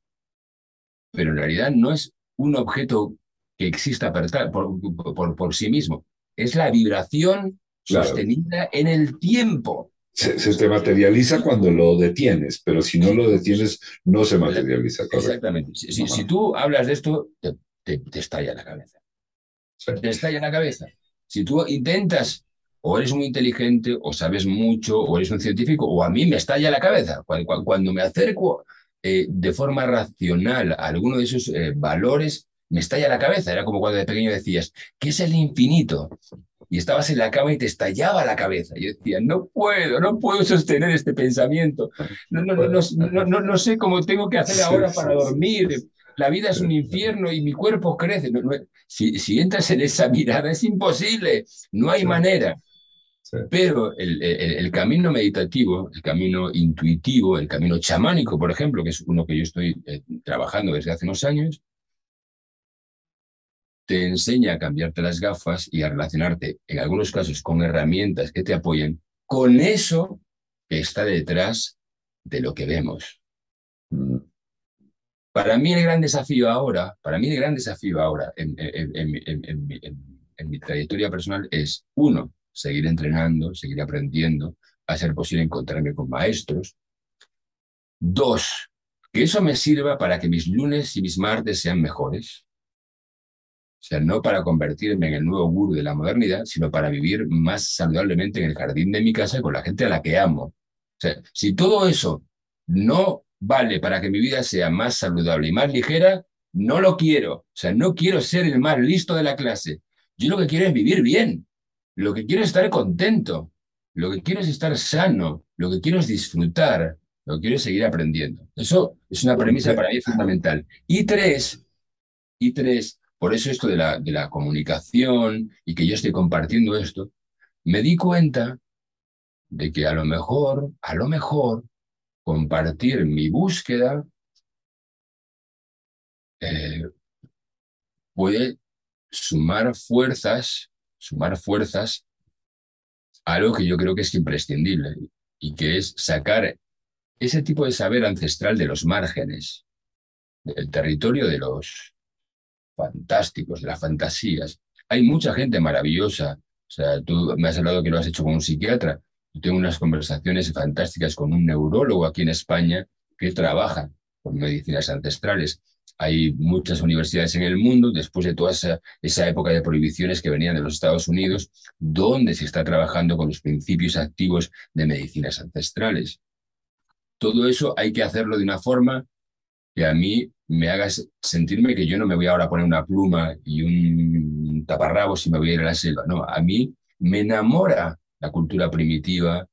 Pero en realidad no es un objeto que exista por, por, sí mismo, es la vibración sostenida en el tiempo. Se, te materializa cuando lo detienes, pero si no lo detienes, no se materializa. Exactamente. Si, si, tú hablas de esto, te, te, te estalla la cabeza. Te estalla la cabeza. Si tú intentas, o eres muy inteligente, o sabes mucho, o eres un científico, o a mí me estalla la cabeza. Cuando, cuando me acerco eh, de forma racional a alguno de esos eh, valores, me estalla la cabeza. Era como cuando de pequeño decías, ¿qué es el infinito? Y estabas en la cama y te estallaba la cabeza. Yo decía, no puedo, no puedo sostener este pensamiento. No, no, no, no, no, no sé cómo tengo que hacer ahora para dormir. La vida es un infierno y mi cuerpo crece. si, si entras en esa mirada, es imposible. No hay manera. Pero el, el, camino meditativo, el camino intuitivo, el camino chamánico, por ejemplo, que es uno que yo estoy eh, trabajando desde hace unos años, te enseña a cambiarte las gafas y a relacionarte, en algunos casos, con herramientas que te apoyen con eso que está detrás de lo que vemos. Mm. Para mí el gran desafío ahora, para mí el gran desafío ahora en, en mi trayectoria personal es, uno, seguir entrenando, seguir aprendiendo, a ser posible encontrarme con maestros. Dos, que eso me sirva para que mis lunes y mis martes sean mejores. O sea, no para convertirme en el nuevo gurú de la modernidad, sino para vivir más saludablemente en el jardín de mi casa con la gente a la que amo. O sea, si todo eso no vale para que mi vida sea más saludable y más ligera, no lo quiero. O sea, no quiero ser el más listo de la clase. Yo lo que quiero es vivir bien. Lo que quiero es estar contento, lo que quiero es estar sano, lo que quiero es disfrutar, lo que quiero es seguir aprendiendo. Eso es una premisa para mí fundamental. Y tres, y tres, por eso esto de la, de la comunicación y que yo estoy compartiendo esto, me di cuenta de que a lo mejor, a lo mejor, compartir mi búsqueda eh, puede sumar fuerzas sumar fuerzas a algo que yo creo que es imprescindible y que es sacar ese tipo de saber ancestral de los márgenes, del territorio de los fantásticos, de las fantasías. Hay mucha gente maravillosa. O sea, tú me has hablado que lo has hecho con un psiquiatra. Yo tengo unas conversaciones fantásticas con un neurólogo aquí en España que trabaja con medicinas ancestrales. Hay muchas universidades en el mundo, después de toda esa, esa, época de prohibiciones que venían de los Estados Unidos, donde se está trabajando con los principios activos de medicinas ancestrales. Todo eso hay que hacerlo de una forma que a mí me haga sentirme que yo no me voy ahora a poner una pluma y un taparrabos y me voy a ir a la selva. No, a mí me enamora la cultura primitiva.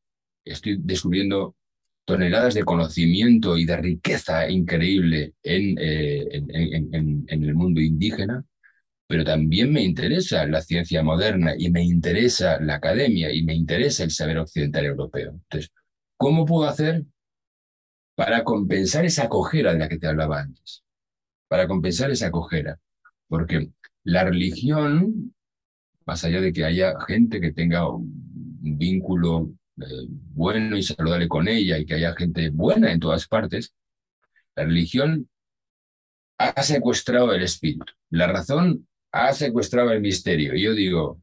Estoy descubriendo toneladas de conocimiento y de riqueza increíble en, eh, en, en, el mundo indígena, pero también me interesa la ciencia moderna y me interesa la academia y me interesa el saber occidental europeo. Entonces, ¿cómo puedo hacer para compensar esa cojera de la que te hablaba antes? Para compensar esa cojera. Porque la religión, más allá de que haya gente que tenga un vínculo eh, bueno y saludable con ella y que haya gente buena en todas partes, la religión ha secuestrado el espíritu, la razón ha secuestrado el misterio. Yo digo,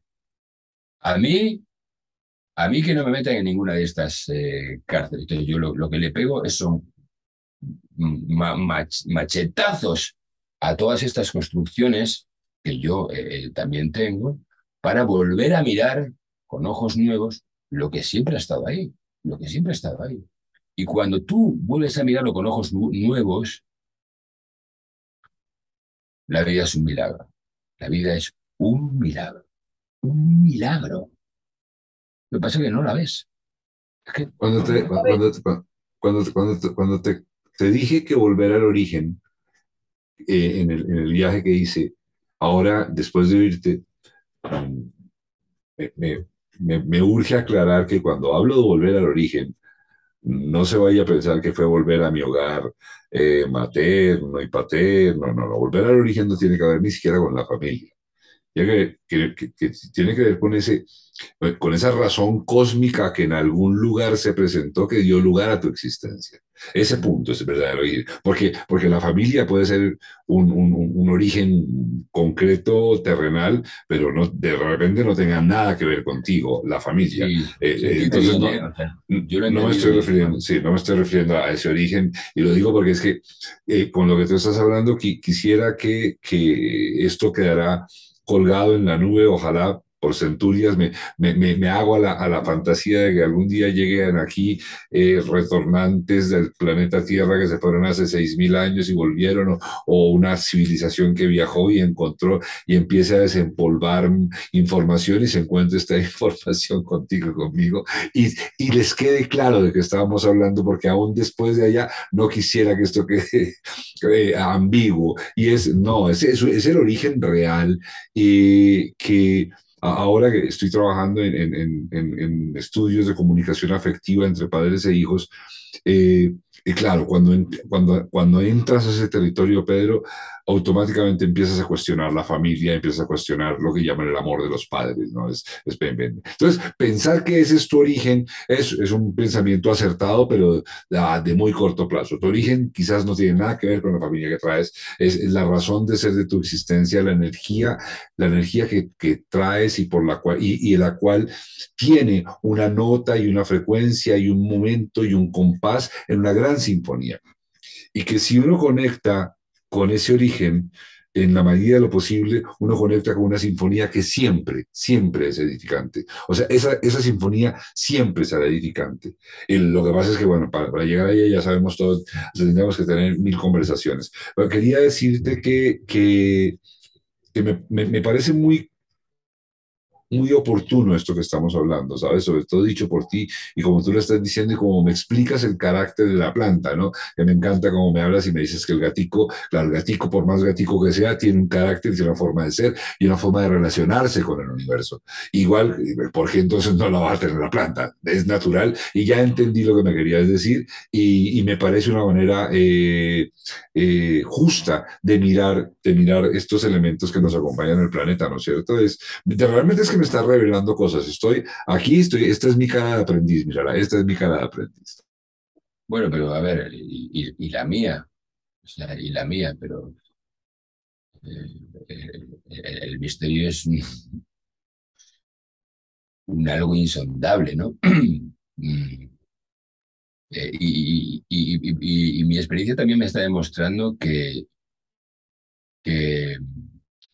a mí, a mí que no me metan en ninguna de estas eh, cárceles. Entonces yo lo, que le pego es son machetazos a todas estas construcciones que yo eh, también tengo para volver a mirar con ojos nuevos lo que siempre ha estado ahí, lo que siempre ha estado ahí. Y cuando tú vuelves a mirarlo con ojos nuevos, la vida es un milagro. La vida es un milagro. Un milagro. Lo que pasa es que no la ves. cuando, te, cuando, cuando, te, te, dije que volver al origen eh, en, el, viaje que hice, ahora, después de oírte, mm, me, urge aclarar que cuando hablo de volver al origen, no se vaya a pensar que fue volver a mi hogar eh, materno y paterno, no, no, volver al origen no tiene que ver ni siquiera con la familia. que, tiene que ver con, ese, con esa razón cósmica que en algún lugar se presentó que dio lugar a tu existencia. Ese punto es verdadero origen. Porque, porque la familia puede ser un, un, origen concreto, terrenal, pero no, de repente no tenga nada que ver contigo, la familia. entonces, no, no, me estoy refiriendo, sí, no me estoy refiriendo a ese origen. Y lo digo porque es que eh, con lo que tú estás hablando, quisiera que, que esto quedara colgado en la nube, ojalá por centurias, me, me, me, hago a la, a la, fantasía de que algún día lleguen aquí eh, retornantes del planeta Tierra que se fueron hace 6.000 años y volvieron, o, una civilización que viajó y encontró y empiece a desempolvar información y se encuentre esta información contigo conmigo. Y, y les quede claro de que estábamos hablando porque aún después de allá no quisiera que esto quede eh, ambiguo. Y es, no, es, es, es el origen real y que ahora que estoy trabajando en, estudios de comunicación afectiva entre padres e hijos, eh, y claro, cuando, cuando, cuando entras a ese territorio, Pedro, automáticamente empiezas a cuestionar la familia, empiezas a cuestionar lo que llaman el amor de los padres, ¿no? Es, es Entonces, pensar que ese es tu origen es, es un pensamiento acertado, pero de, muy corto plazo. Tu origen quizás no tiene nada que ver con la familia que traes, es, la razón de ser de tu existencia, la energía, la energía que, que traes y por la cual, y, y la cual tiene una nota y una frecuencia y un momento y un compás en una gran sinfonía. Y que si uno conecta con ese origen, en la medida de lo posible, uno conecta con una sinfonía que siempre, siempre es edificante. O sea, esa, esa sinfonía siempre será edificante. lo que pasa es que, bueno, para, llegar a ella ya sabemos todos, tendríamos que tener mil conversaciones. Pero quería decirte que, que, que me, me, me parece muy muy oportuno esto que estamos hablando, ¿sabes? Sobre todo dicho por ti y como tú lo estás diciendo y como me explicas el carácter de la planta, ¿no? Que me encanta como me hablas y me dices que el gatico, claro, el gatico, por más gatico que sea, tiene un carácter, tiene una forma de ser y una forma de relacionarse con el universo. Igual, ¿por qué entonces no la va a tener la planta? Es natural y ya entendí lo que me querías decir y, y me parece una manera eh, eh, justa de mirar, de mirar estos elementos que nos acompañan en el planeta, ¿no es cierto? Es, realmente es que me está revelando cosas. Estoy aquí, estoy, esta es mi cara de aprendiz, mira, esta es mi cara de aprendiz. Bueno, pero a ver, y, la mía, o sea, y la mía, pero eh, el, misterio es un, algo insondable, ¿no? Mm. Eh, y, mi experiencia también me está demostrando que, que,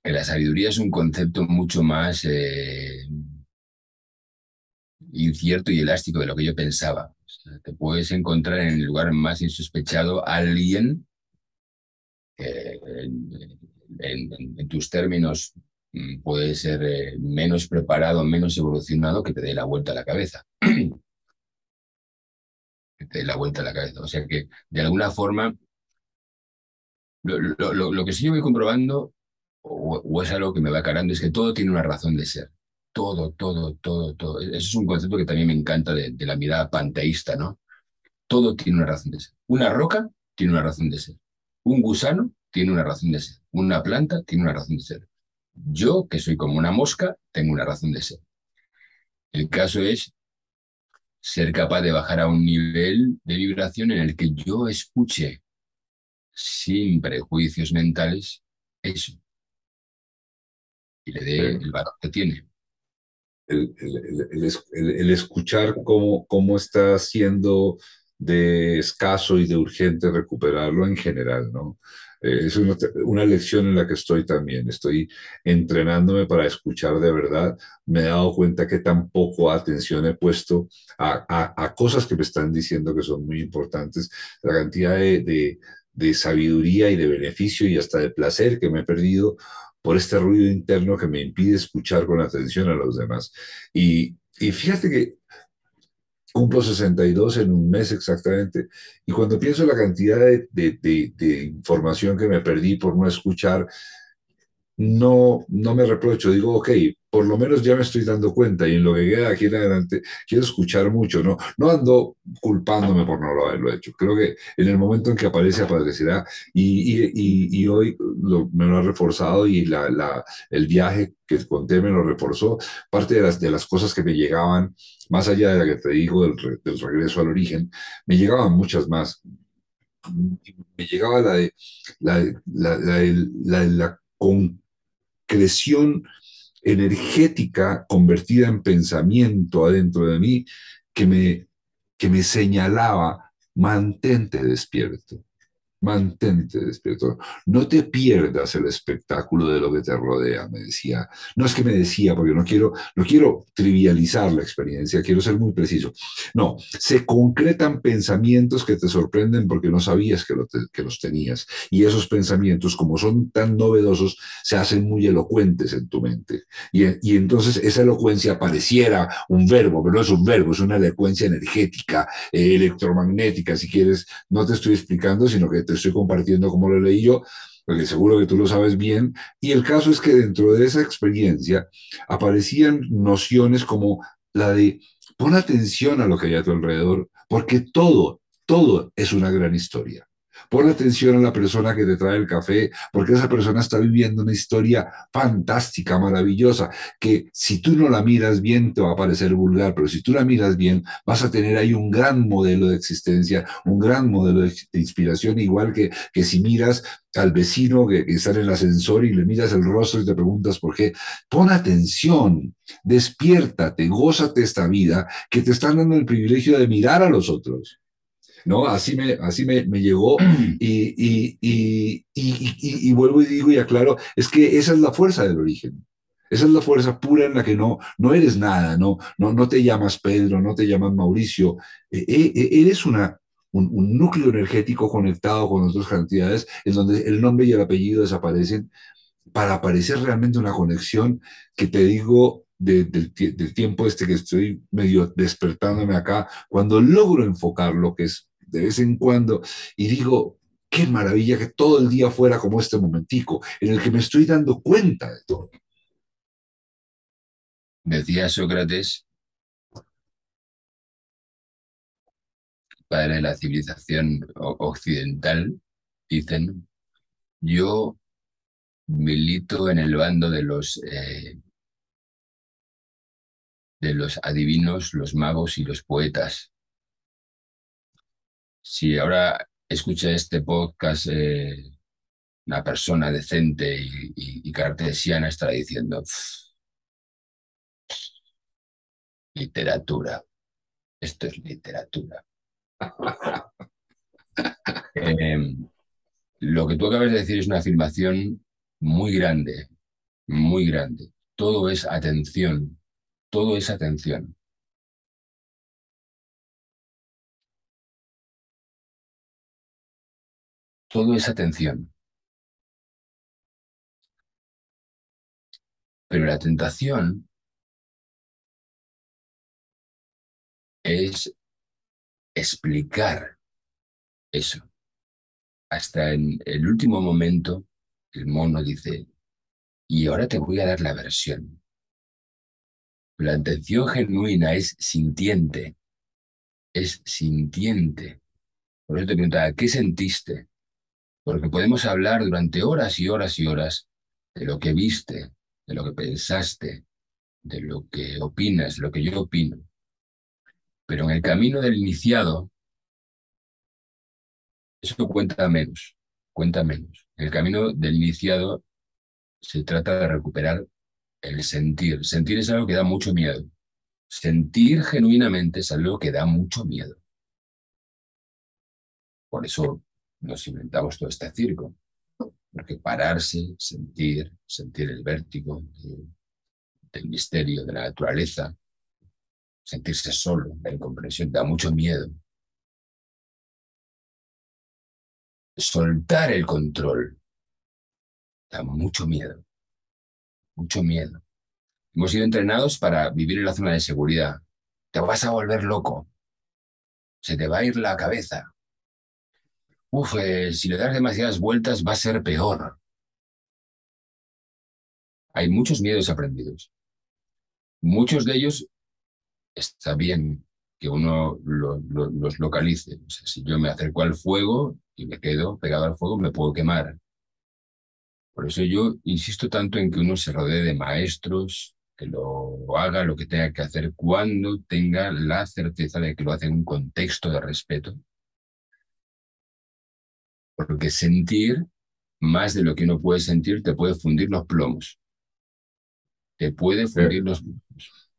la sabiduría es un concepto mucho más eh, incierto y elástico de lo que yo pensaba. te puedes encontrar en el lugar más insospechado alguien que en, tus términos mm, puede ser eh, menos preparado, menos evolucionado, que te dé la vuelta a la cabeza. que te dé la vuelta a la cabeza. O sea que, de alguna forma, lo, que sí yo voy comprobando, o, es algo que me va cargando, es que todo tiene una razón de ser. Todo, todo, todo, todo. Eso es un concepto que también me encanta de, la mirada panteísta, ¿no? Todo tiene una razón de ser. Una roca tiene una razón de ser. Un gusano tiene una razón de ser. Una planta tiene una razón de ser. Yo, que soy como una mosca, tengo una razón de ser. El caso es ser capaz de bajar a un nivel de vibración en el que yo escuche sin prejuicios mentales eso y le dé el valor que tiene. El, el, escuchar cómo, cómo está siendo de escaso y de urgente recuperarlo en general, ¿no? Eh, es una, lección en la que estoy también. Estoy entrenándome para escuchar de verdad. Me he dado cuenta que tan poco atención he puesto a, a, cosas que me están diciendo que son muy importantes. La cantidad de, de, de sabiduría y de beneficio y hasta de placer que me he perdido por este ruido interno que me impide escuchar con atención a los demás. Y, y fíjate que cumplo 62 en un mes exactamente, y cuando pienso la cantidad de, de, información que me perdí por no escuchar, no, no me reprocho, digo, ok, por lo menos ya me estoy dando cuenta y en lo que queda aquí en adelante quiero escuchar mucho, ¿no? No ando culpándome por no haberlo hecho. Creo que en el momento en que aparece, aparecerá y, y, y, hoy me lo ha reforzado y la, la, el viaje que conté me lo reforzó. Parte de las, de las cosas que me llegaban, más allá de la que te digo del, del regreso al origen, me llegaban muchas más. Me llegaba la de la, la, la concreción energética convertida en pensamiento adentro de mí que me, que me señalaba, mantente despierto, mantente despierto. No te pierdas el espectáculo de lo que te rodea, me decía. No es que me decía, porque no quiero, no quiero trivializar la experiencia, quiero ser muy preciso. No, se concretan pensamientos que te sorprenden porque no sabías que, que los tenías. Y esos pensamientos, como son tan novedosos, se hacen muy elocuentes en tu mente. Y, y entonces esa elocuencia pareciera un verbo, pero no es un verbo, es una elocuencia energética, eh, electromagnética, si quieres. No te estoy explicando, sino que te estoy compartiendo como lo leí yo, porque seguro que tú lo sabes bien. Y el caso es que dentro de esa experiencia aparecían nociones como la de pon atención a lo que hay a tu alrededor, porque todo, todo es una gran historia. Pon atención a la persona que te trae el café, porque esa persona está viviendo una historia fantástica, maravillosa, que si tú no la miras bien te va a parecer vulgar, pero si tú la miras bien vas a tener ahí un gran modelo de existencia, un gran modelo de, inspiración, igual que, que si miras al vecino que, que, está en el ascensor y le miras el rostro y te preguntas por qué. Pon atención, despiértate, gózate esta vida que te están dando el privilegio de mirar a los otros. ¿No? Así me, así me, me llegó y, y, y, vuelvo y digo y aclaro, es que esa es la fuerza del origen. Esa es la fuerza pura en la que no, no eres nada, no, no, no te llamas Pedro, no te llamas Mauricio, e, e, e, eres una, un, un, núcleo energético conectado con otras cantidades en donde el nombre y el apellido desaparecen para aparecer realmente una conexión que te digo del, del, tiempo este que estoy medio despertándome acá, cuando logro enfocar lo que es de vez en cuando y digo, qué maravilla que todo el día fuera como este momentico, en el que me estoy dando cuenta de todo. Decía Sócrates, padre de la civilización occidental, dicen, yo milito en el bando de los, eh, de los adivinos, los magos y los poetas si ahora escucha este podcast eh, una persona decente y, cartesiana, estará diciendo, literatura, esto es literatura. Em, lo que tú acabas de decir es una afirmación muy grande, muy grande. Todo es atención, todo es atención. Todo es atención. Pero la tentación es explicar eso. Hasta en el último momento, el mono dice, y ahora te voy a dar la versión. La atención genuina es sintiente, es sintiente. Por eso te preguntaba, ¿qué sentiste? Porque podemos hablar durante horas y horas y horas de lo que viste, de lo que pensaste, de lo que opinas, lo que yo opino. Pero en el camino del iniciado, eso cuenta menos, cuenta menos. En el camino del iniciado se trata de recuperar el sentir. Sentir es algo que da mucho miedo. Sentir genuinamente es algo que da mucho miedo. Por eso nos inventamos todo este circo. Porque pararse, sentir, sentir el vértigo del misterio de la naturaleza, sentirse solo, la incomprensión, da mucho miedo. Soltar el control da mucho miedo, mucho miedo. Hemos sido entrenados para vivir en la zona de seguridad. Te vas a volver loco, se te va a ir la cabeza, Uf, eh, si le das demasiadas vueltas va a ser peor. Hay muchos miedos aprendidos. muchos de ellos está bien que uno los localice. si yo me acerco al fuego y me quedo pegado al fuego, me puedo quemar. Por eso yo insisto tanto en que uno se rodee de maestros, que lo haga lo que tenga que hacer cuando tenga la certeza de que lo hace en un contexto de respeto. Porque sentir más de lo que uno puede sentir te puede fundir los plomos. Te puede fundir los plomos.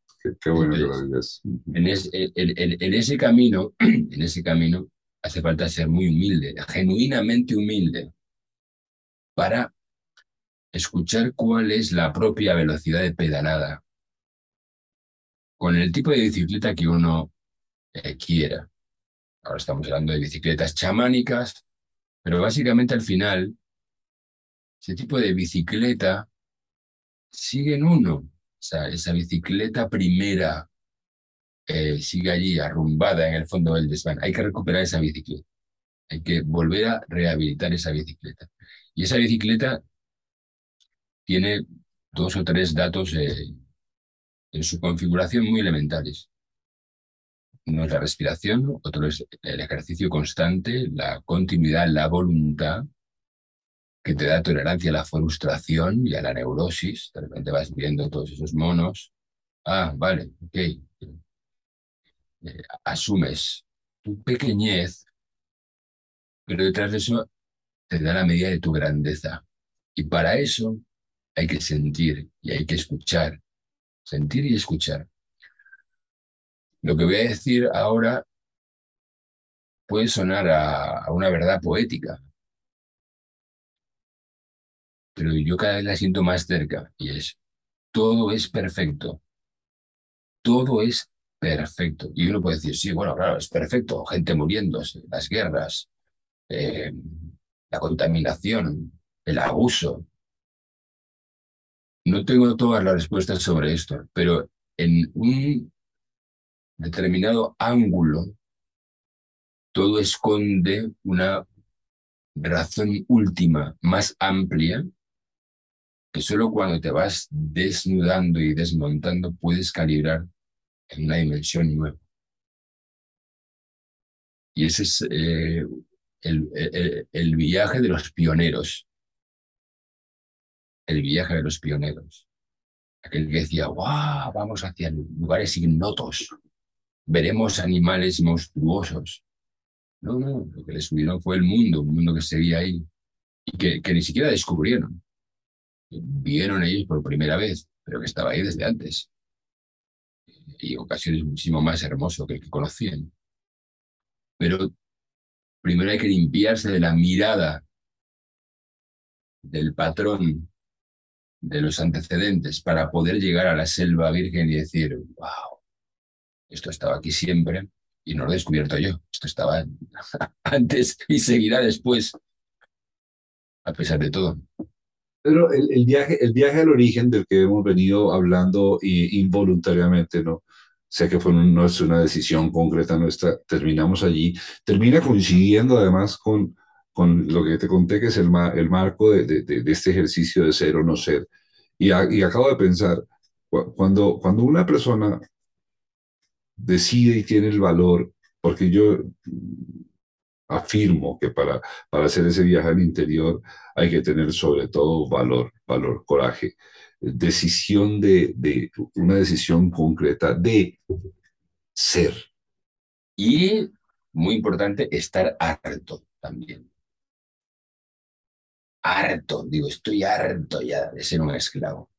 Qué, bueno que lo digas. En, en, ese camino, en ese camino hace falta ser muy humilde, genuinamente humilde, para escuchar cuál es la propia velocidad de pedalada con el tipo de bicicleta que uno eh, quiera. Ahora estamos hablando de bicicletas chamánicas, pero básicamente al final, ese tipo de bicicleta sigue en uno. O sea, esa bicicleta primera eh, sigue allí arrumbada en el fondo del desván. Hay que recuperar esa bicicleta. Hay que volver a rehabilitar esa bicicleta. Y esa bicicleta tiene dos o tres datos eh, en su configuración muy elementales. Uno es la respiración, otro es el ejercicio constante, la continuidad, la voluntad, que te da tolerancia a la frustración y a la neurosis. De repente vas viendo todos esos monos. Ah, vale, ok. Eh, asumes tu pequeñez, pero detrás de eso te da la medida de tu grandeza. Y para eso hay que sentir y hay que escuchar. Sentir y escuchar. Lo que voy a decir ahora puede sonar a, una verdad poética, pero yo cada vez la siento más cerca y es, todo es perfecto. Todo es perfecto. Y uno puede decir, sí, bueno, claro, es perfecto. Gente muriéndose, las guerras, eh, la contaminación, el abuso, no tengo todas las respuestas sobre esto, pero en un determinado ángulo todo esconde una razón última más amplia que solo cuando te vas desnudando y desmontando puedes calibrar en una dimensión nueva. Y ese es eh, el viaje de los pioneros el viaje de los pioneros. Aquel que decía, ¡guau! Vamos hacia lugares ignotos. Veremos animales monstruosos. No, no, lo que les subieron fue el mundo, un mundo que seguía ahí y que, ni siquiera descubrieron. Vieron ellos por primera vez, pero que estaba ahí desde antes. Y ocasiones muchísimo más hermoso que el que conocían. Pero primero hay que limpiarse de la mirada del patrón de los antecedentes para poder llegar a la selva virgen y decir, wow, esto estaba aquí siempre y no lo he descubierto yo, esto estaba antes y seguirá después, a pesar de todo. Pero el, viaje, el viaje al origen del que hemos venido hablando involuntariamente, ¿no? Sé que fue no es una decisión concreta nuestra, terminamos allí, termina coincidiendo además con con lo que te conté, que es el, el marco de, de, este ejercicio de ser o no ser. Y, y acabo de pensar, cuando, cuando una persona decide y tiene el valor, porque yo afirmo que para, para hacer ese viaje al interior hay que tener sobre todo valor, valor, coraje, decisión de, de una decisión concreta de ser. Y, muy importante, estar harto también harto, digo, estoy harto ya de ser un esclavo.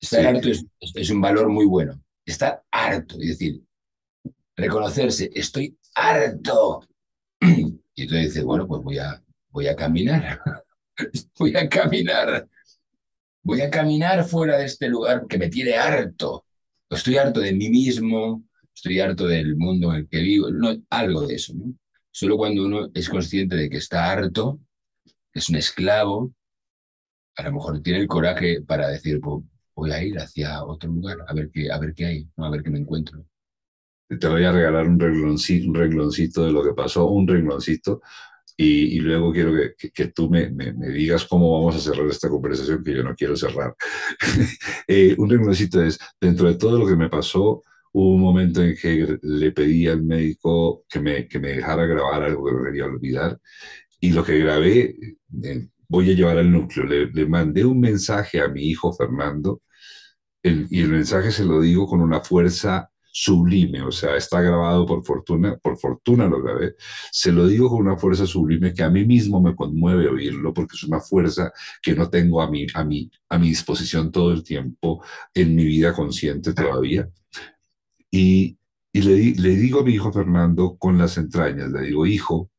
Estar harto es, un valor muy bueno. Estar harto, es decir, reconocerse, estoy harto. Y tú dices, bueno, pues voy a, voy a caminar, voy a caminar, voy a caminar fuera de este lugar que me tiene harto. Estoy harto de mí mismo, estoy harto del mundo en el que vivo, no, algo de eso. Solo cuando uno es consciente de que está harto, es un esclavo, a lo mejor tiene el coraje para decir, pues, voy a ir hacia otro lugar, a ver qué, a ver qué hay, a ver qué me encuentro. Te voy a regalar un rengloncito, un rengloncito de lo que pasó, un rengloncito y, luego quiero que, que, tú me, me, digas cómo vamos a cerrar esta conversación que yo no quiero cerrar. eh, un rengloncito es, dentro de todo lo que me pasó, hubo un momento en que le pedí al médico que me, que me dejara grabar algo que no quería olvidar y lo que grabé, eh, voy a llevar al núcleo, le, le, mandé un mensaje a mi hijo Fernando y el mensaje se lo digo con una fuerza sublime, o sea, está grabado por fortuna, por fortuna lo grabé, se lo digo con una fuerza sublime que a mí mismo me conmueve oírlo, porque es una fuerza que no tengo a mi, a mí, a mi disposición todo el tiempo en mi vida consciente todavía. Y, y le, le digo a mi hijo Fernando con las entrañas, le digo, hijo,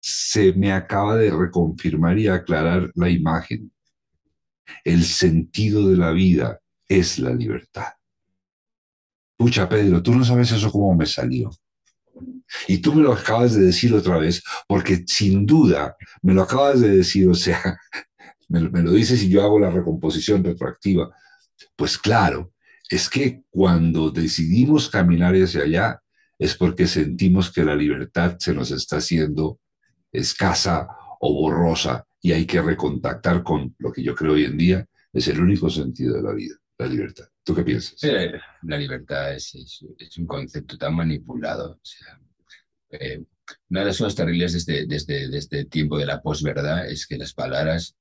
se me acaba de reconfirmar y aclarar la imagen. El sentido de la vida es la libertad. Pucha, Pedro, tú no sabes eso cómo me salió. Y tú me lo acabas de decir otra vez, porque sin duda me lo acabas de decir, o sea, me, lo dices y yo hago la recomposición retroactiva. Pues claro, es que cuando decidimos caminar hacia allá es porque sentimos que la libertad se nos está haciendo escasa o borrosa y hay que recontactar con lo que yo creo hoy en día es el único sentido de la vida la libertad. ¿Tú qué piensas? la libertad es, es, un concepto tan manipulado. Eh, una de las cosas terribles desde, desde, desde el tiempo de la posverdad es que las palabras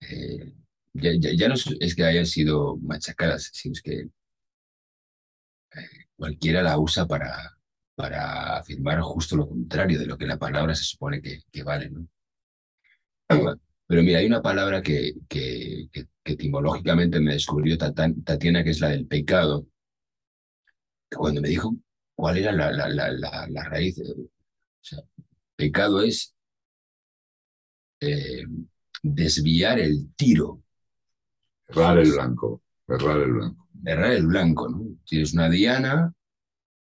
eh, ya, ya, no es que hayan sido machacadas, sino que eh, cualquiera la usa para, para afirmar justo lo contrario de lo que la palabra se supone que vale. ¿no? Pero mira, hay una palabra que, que, que, etimológicamente me descubrió Tatiana, que es la del pecado. cuando me dijo cuál era la, la, la, la raíz, eh, o sea, pecado es eh, desviar el tiro. Errar el blanco, errar el blanco. Errar el blanco, ¿no? Tienes una diana,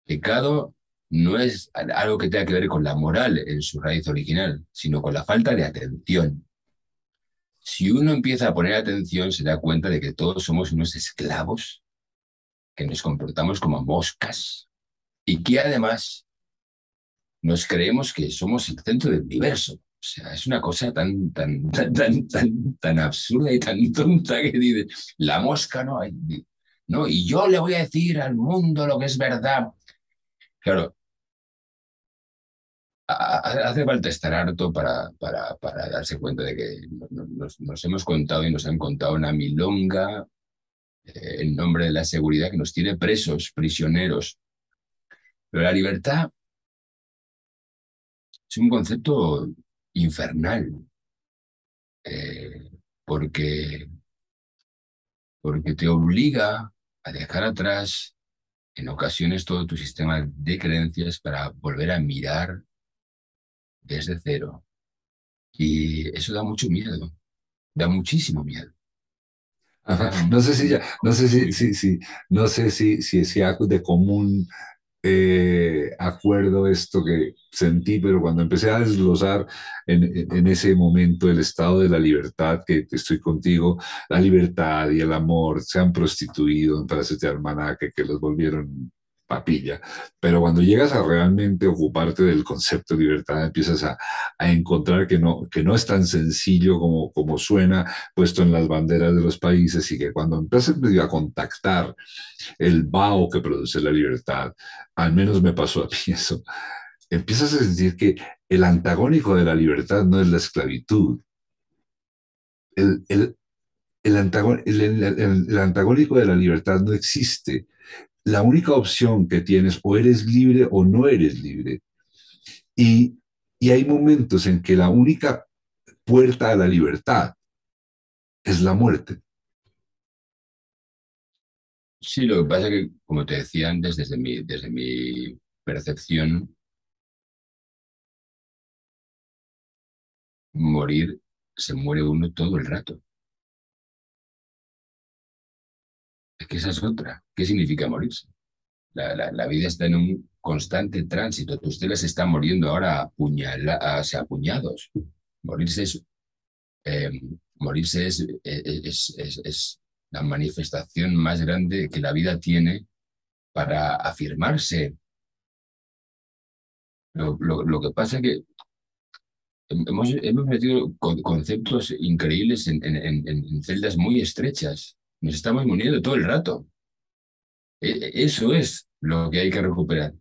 pecado no es algo que tenga que ver con la moral en su raíz original, sino con la falta de atención. Si uno empieza a poner atención, se da cuenta de que todos somos unos esclavos, que nos comportamos como moscas y que además nos creemos que somos el centro del universo. O sea, es una cosa tan, tan, tan, tan, tan, absurda y tan tonta que dice, la mosca no hay. No, y yo le voy a decir al mundo lo que es verdad. Claro, hace falta estar harto para, para, para darse cuenta de que nos, hemos contado y nos han contado una milonga eh, en nombre de la seguridad que nos tiene presos, prisioneros. Pero la libertad es un concepto infernal, eh, porque, porque te obliga a dejar atrás en ocasiones todo tu sistema de creencias para volver a mirar desde cero. Y eso da mucho miedo, da muchísimo miedo. No sé si ya, no sé si, si, si, no sé si, si, si de común eh, acuerdo esto que sentí, pero cuando empecé a desglosar en, en, ese momento el estado de la libertad, que estoy contigo, la libertad y el amor se han prostituido en de almanaque que los volvieron papilla. Pero cuando llegas a realmente ocuparte del concepto de libertad, empiezas a, a, encontrar que no, que no es tan sencillo como, como suena puesto en las banderas de los países y que cuando empiezas a contactar el vaho que produce la libertad, al menos me pasó a mí eso, empiezas a sentir que el antagónico de la libertad no es la esclavitud. El, el, el, el, antagónico de la libertad no existe la única opción que tienes o eres libre o no eres libre. Y, y hay momentos en que la única puerta a la libertad es la muerte. Sí, lo que pasa es que, como te decía antes, desde mi, desde mi percepción, morir, se muere uno todo el rato. Es que esa es otra. ¿Qué significa morirse? La, la, vida está en un constante tránsito. Ustedes están muriendo ahora apuñala, apuñados. Morirse es, eh, morirse es, es, es, la manifestación más grande que la vida tiene para afirmarse. Lo, lo, lo que pasa es que hemos, hemos metido conceptos increíbles en, en, celdas muy estrechas. Nos estamos muriendo todo el rato. E, e, eso es lo que hay que recuperar.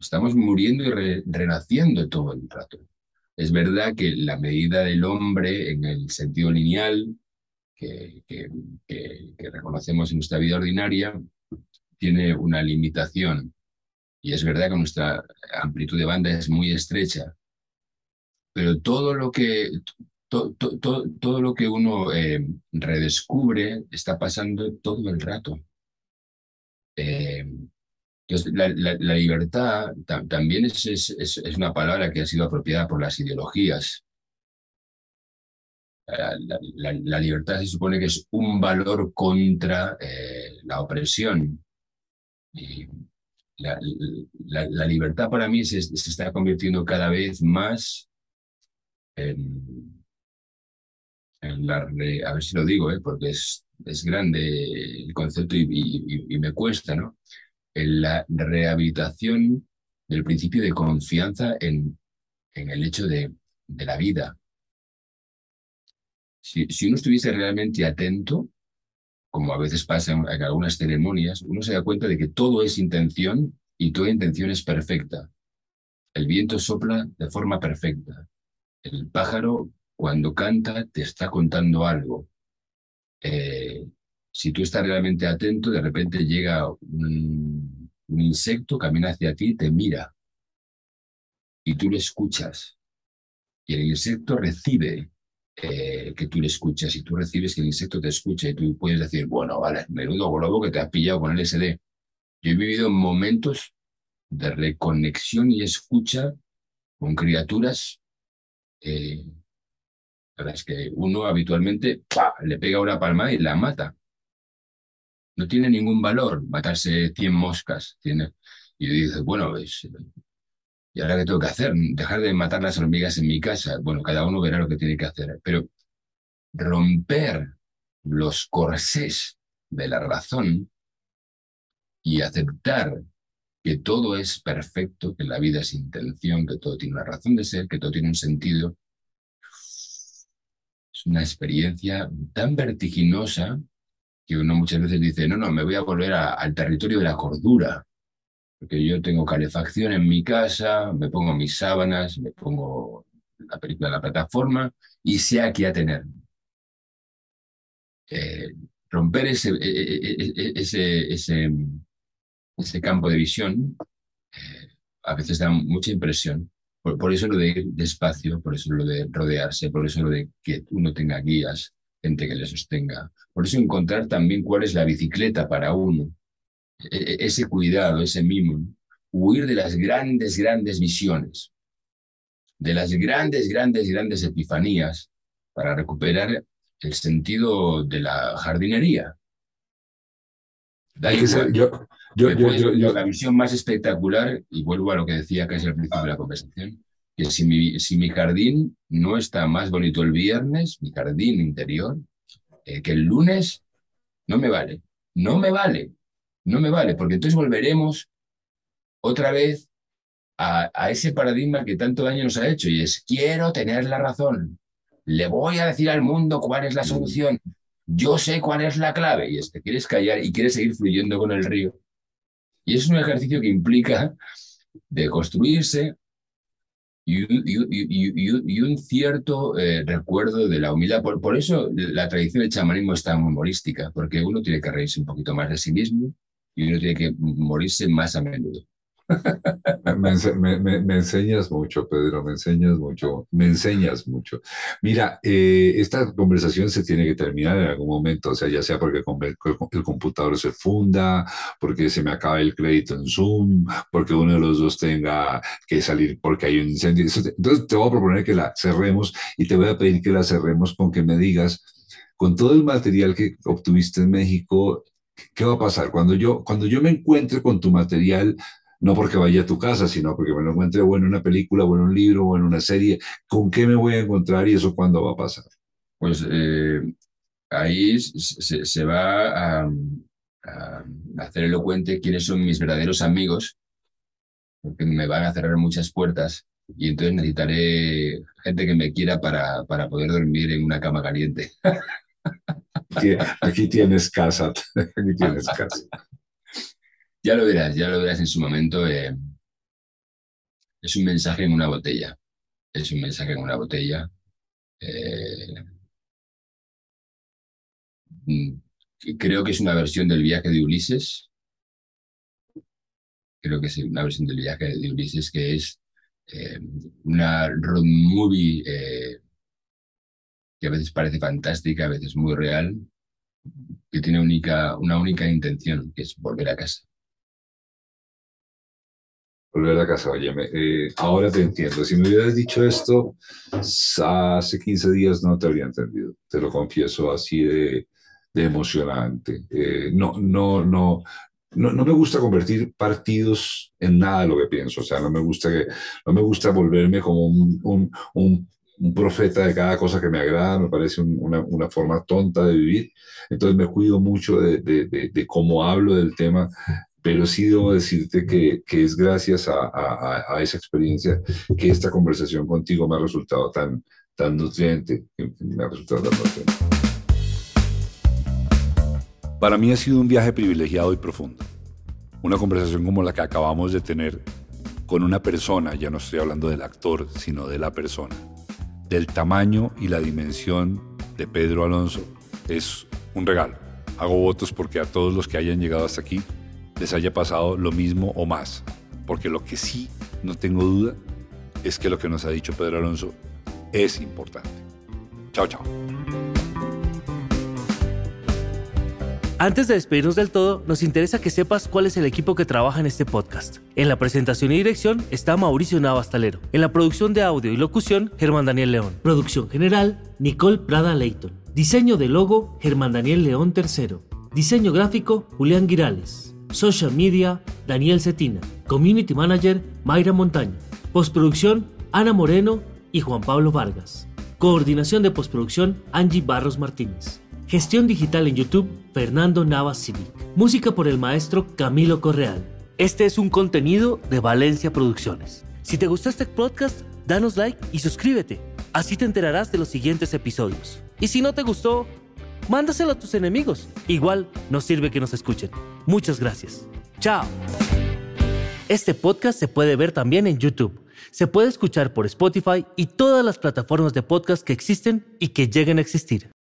Estamos muriendo y renaciendo todo el rato. Es verdad que la medida del hombre en el sentido lineal que, que, que reconocemos en nuestra vida ordinaria tiene una limitación. Y es verdad que nuestra amplitud de banda es muy estrecha pero todo lo que, todo lo que uno eh, redescubre está pasando todo el rato. Eh, la, libertad también es, es, una palabra que ha sido apropiada por las ideologías. La, libertad se supone que es un valor contra eh, la opresión. Y la, libertad para mí se, se, está convirtiendo cada vez más en, la, a ver si lo digo, ¿eh? porque es, es grande el concepto y, me cuesta, ¿no? En la rehabilitación del principio de confianza en, en el hecho de, de la vida. Si, si, uno estuviese realmente atento, como a veces pasa en, en algunas ceremonias, uno se da cuenta de que todo es intención y toda intención es perfecta. El viento sopla de forma perfecta. El pájaro cuando canta te está contando algo. Eh, si tú estás realmente atento, de repente llega un, insecto, camina hacia ti, te mira y tú le escuchas. Y el insecto recibe eh, que tú le escuchas y tú recibes que el insecto te escucha y tú puedes decir, bueno, vale, menudo globo que te has pillado con el SD. Yo he vivido momentos de reconexión y escucha con criaturas eh, es que uno habitualmente le pega una palma y la mata. No tiene ningún valor matarse 100 moscas. Tiene, y dices, bueno, ¿y ahora qué tengo que hacer? Dejar de matar las hormigas en mi casa. Bueno, cada uno verá lo que tiene que hacer. Pero romper los corsés de la razón y aceptar que todo es perfecto, que la vida es intención, que todo tiene una razón de ser, que todo tiene un sentido. Una experiencia tan vertiginosa que uno muchas veces dice, no, no, me voy a volver al territorio de la cordura, porque yo tengo calefacción en mi casa, me pongo mis sábanas, me pongo la película de la plataforma y sé a qué atenerme. Eh, romper ese, e, e, e, ese, ese ese campo de visión eh, a veces da mucha impresión. Por, eso lo de ir despacio, por eso lo de rodearse, por eso lo de que uno tenga guías, gente que le sostenga. Por eso encontrar también cuál es la bicicleta para uno. ese cuidado, ese mimo. Huir de las grandes, grandes visiones, de las grandes, grandes, grandes epifanías para recuperar el sentido de la jardinería. Da yo, yo, yo, la visión más espectacular, y vuelvo a lo que decía casi al principio de la conversación, que si mi, si mi jardín no está más bonito el viernes, mi jardín interior, eh, que el lunes, no me vale. No me vale. No me vale, porque entonces volveremos otra vez a, a, ese paradigma que tanto daño nos ha hecho, y es, quiero tener la razón. Le voy a decir al mundo cuál es la mm. solución. Yo sé cuál es la clave. Y este, quieres callar y quieres seguir fluyendo con el río. Y es un ejercicio que implica de construirse y, un cierto eh, recuerdo de la humildad. Por, eso la tradición del chamanismo es tan humorística, porque uno tiene que reírse un poquito más de sí mismo y uno tiene que morirse más a menudo. Me, enseñas mucho, Pedro, me enseñas mucho, me enseñas mucho. Mira, eh, esta conversación se tiene que terminar en algún momento, o sea, ya sea porque el computador se funda, porque se me acaba el crédito en Zoom, porque uno de los dos tenga que salir porque hay un incendio. Entonces te voy a proponer que la cerremos y te voy a pedir que la cerremos con que me digas, con todo el material que obtuviste en México, ¿qué va a pasar? Cuando yo, cuando yo me encuentre con tu material, no porque vaya a tu casa, sino porque me lo encuentre bueno en una película, o en un libro, o en una serie, ¿con qué me voy a encontrar y eso cuándo va a pasar? Pues eh, ahí se, va a, hacer elocuente quiénes son mis verdaderos amigos, porque me van a cerrar muchas puertas y entonces necesitaré gente que me quiera para, para poder dormir en una cama caliente. Aquí, tienes casa, aquí tienes casa. Ya lo verás, ya lo verás en su momento. Eh, es un mensaje en una botella. Es un mensaje en una botella. Eh, mm, creo que es una versión del viaje de Ulises. Creo que es una versión del viaje de Ulises que es eh, una road movie que a veces parece fantástica, a veces muy real, que tiene única, una única intención, que es volver a casa. Volver a casa, oye, eh, ahora te entiendo. Si me hubieras dicho esto hace 15 días no te habría entendido, te lo confieso así de, emocionante. no, no, no, no, no, me gusta convertir partidos en nada de lo que pienso, o sea, no me gusta, que, no me gusta volverme como un, un, un, profeta de cada cosa que me agrada, me parece una, una, forma tonta de vivir, entonces me cuido mucho de, de, de, cómo hablo del tema, pero sí debo decirte que, que es gracias a, a, a, esa experiencia que esta conversación contigo me ha resultado tan, tan nutriente, me ha resultado tan nutriente. Para mí ha sido un viaje privilegiado y profundo. Una conversación como la que acabamos de tener con una persona, ya no estoy hablando del actor, sino de la persona. Del tamaño y la dimensión de Pedro Alonso es un regalo. Hago votos porque a todos los que hayan llegado hasta aquí les haya pasado lo mismo o más. Porque lo que sí no tengo duda es que lo que nos ha dicho Pedro Alonso es importante. Chao, chao. Antes de despedirnos del todo, nos interesa que sepas cuál es el equipo que trabaja en este podcast. En la presentación y dirección está Mauricio Navastalero. En la producción de audio y locución, Germán Daniel León. Producción general, Nicole Prada Leighton. Diseño de logo, Germán Daniel León III. Diseño gráfico, Julián Girales. Social media, Daniel Cetina. Community Manager, Mayra Montaña. Postproducción, Ana Moreno y Juan Pablo Vargas. Coordinación de postproducción, Angie Barros Martínez. Gestión digital en YouTube, Fernando Navas Civic. Música por el maestro Camilo Correal. Este es un contenido de Valencia Producciones. Si te gustó este podcast, danos like y suscríbete. Así te enterarás de los siguientes episodios. Y si no te gustó, mándaselo a tus enemigos. Igual nos sirve que nos escuchen. Muchas gracias. Chao. Este podcast se puede ver también en YouTube. Se puede escuchar por Spotify y todas las plataformas de podcast que existen y que lleguen a existir.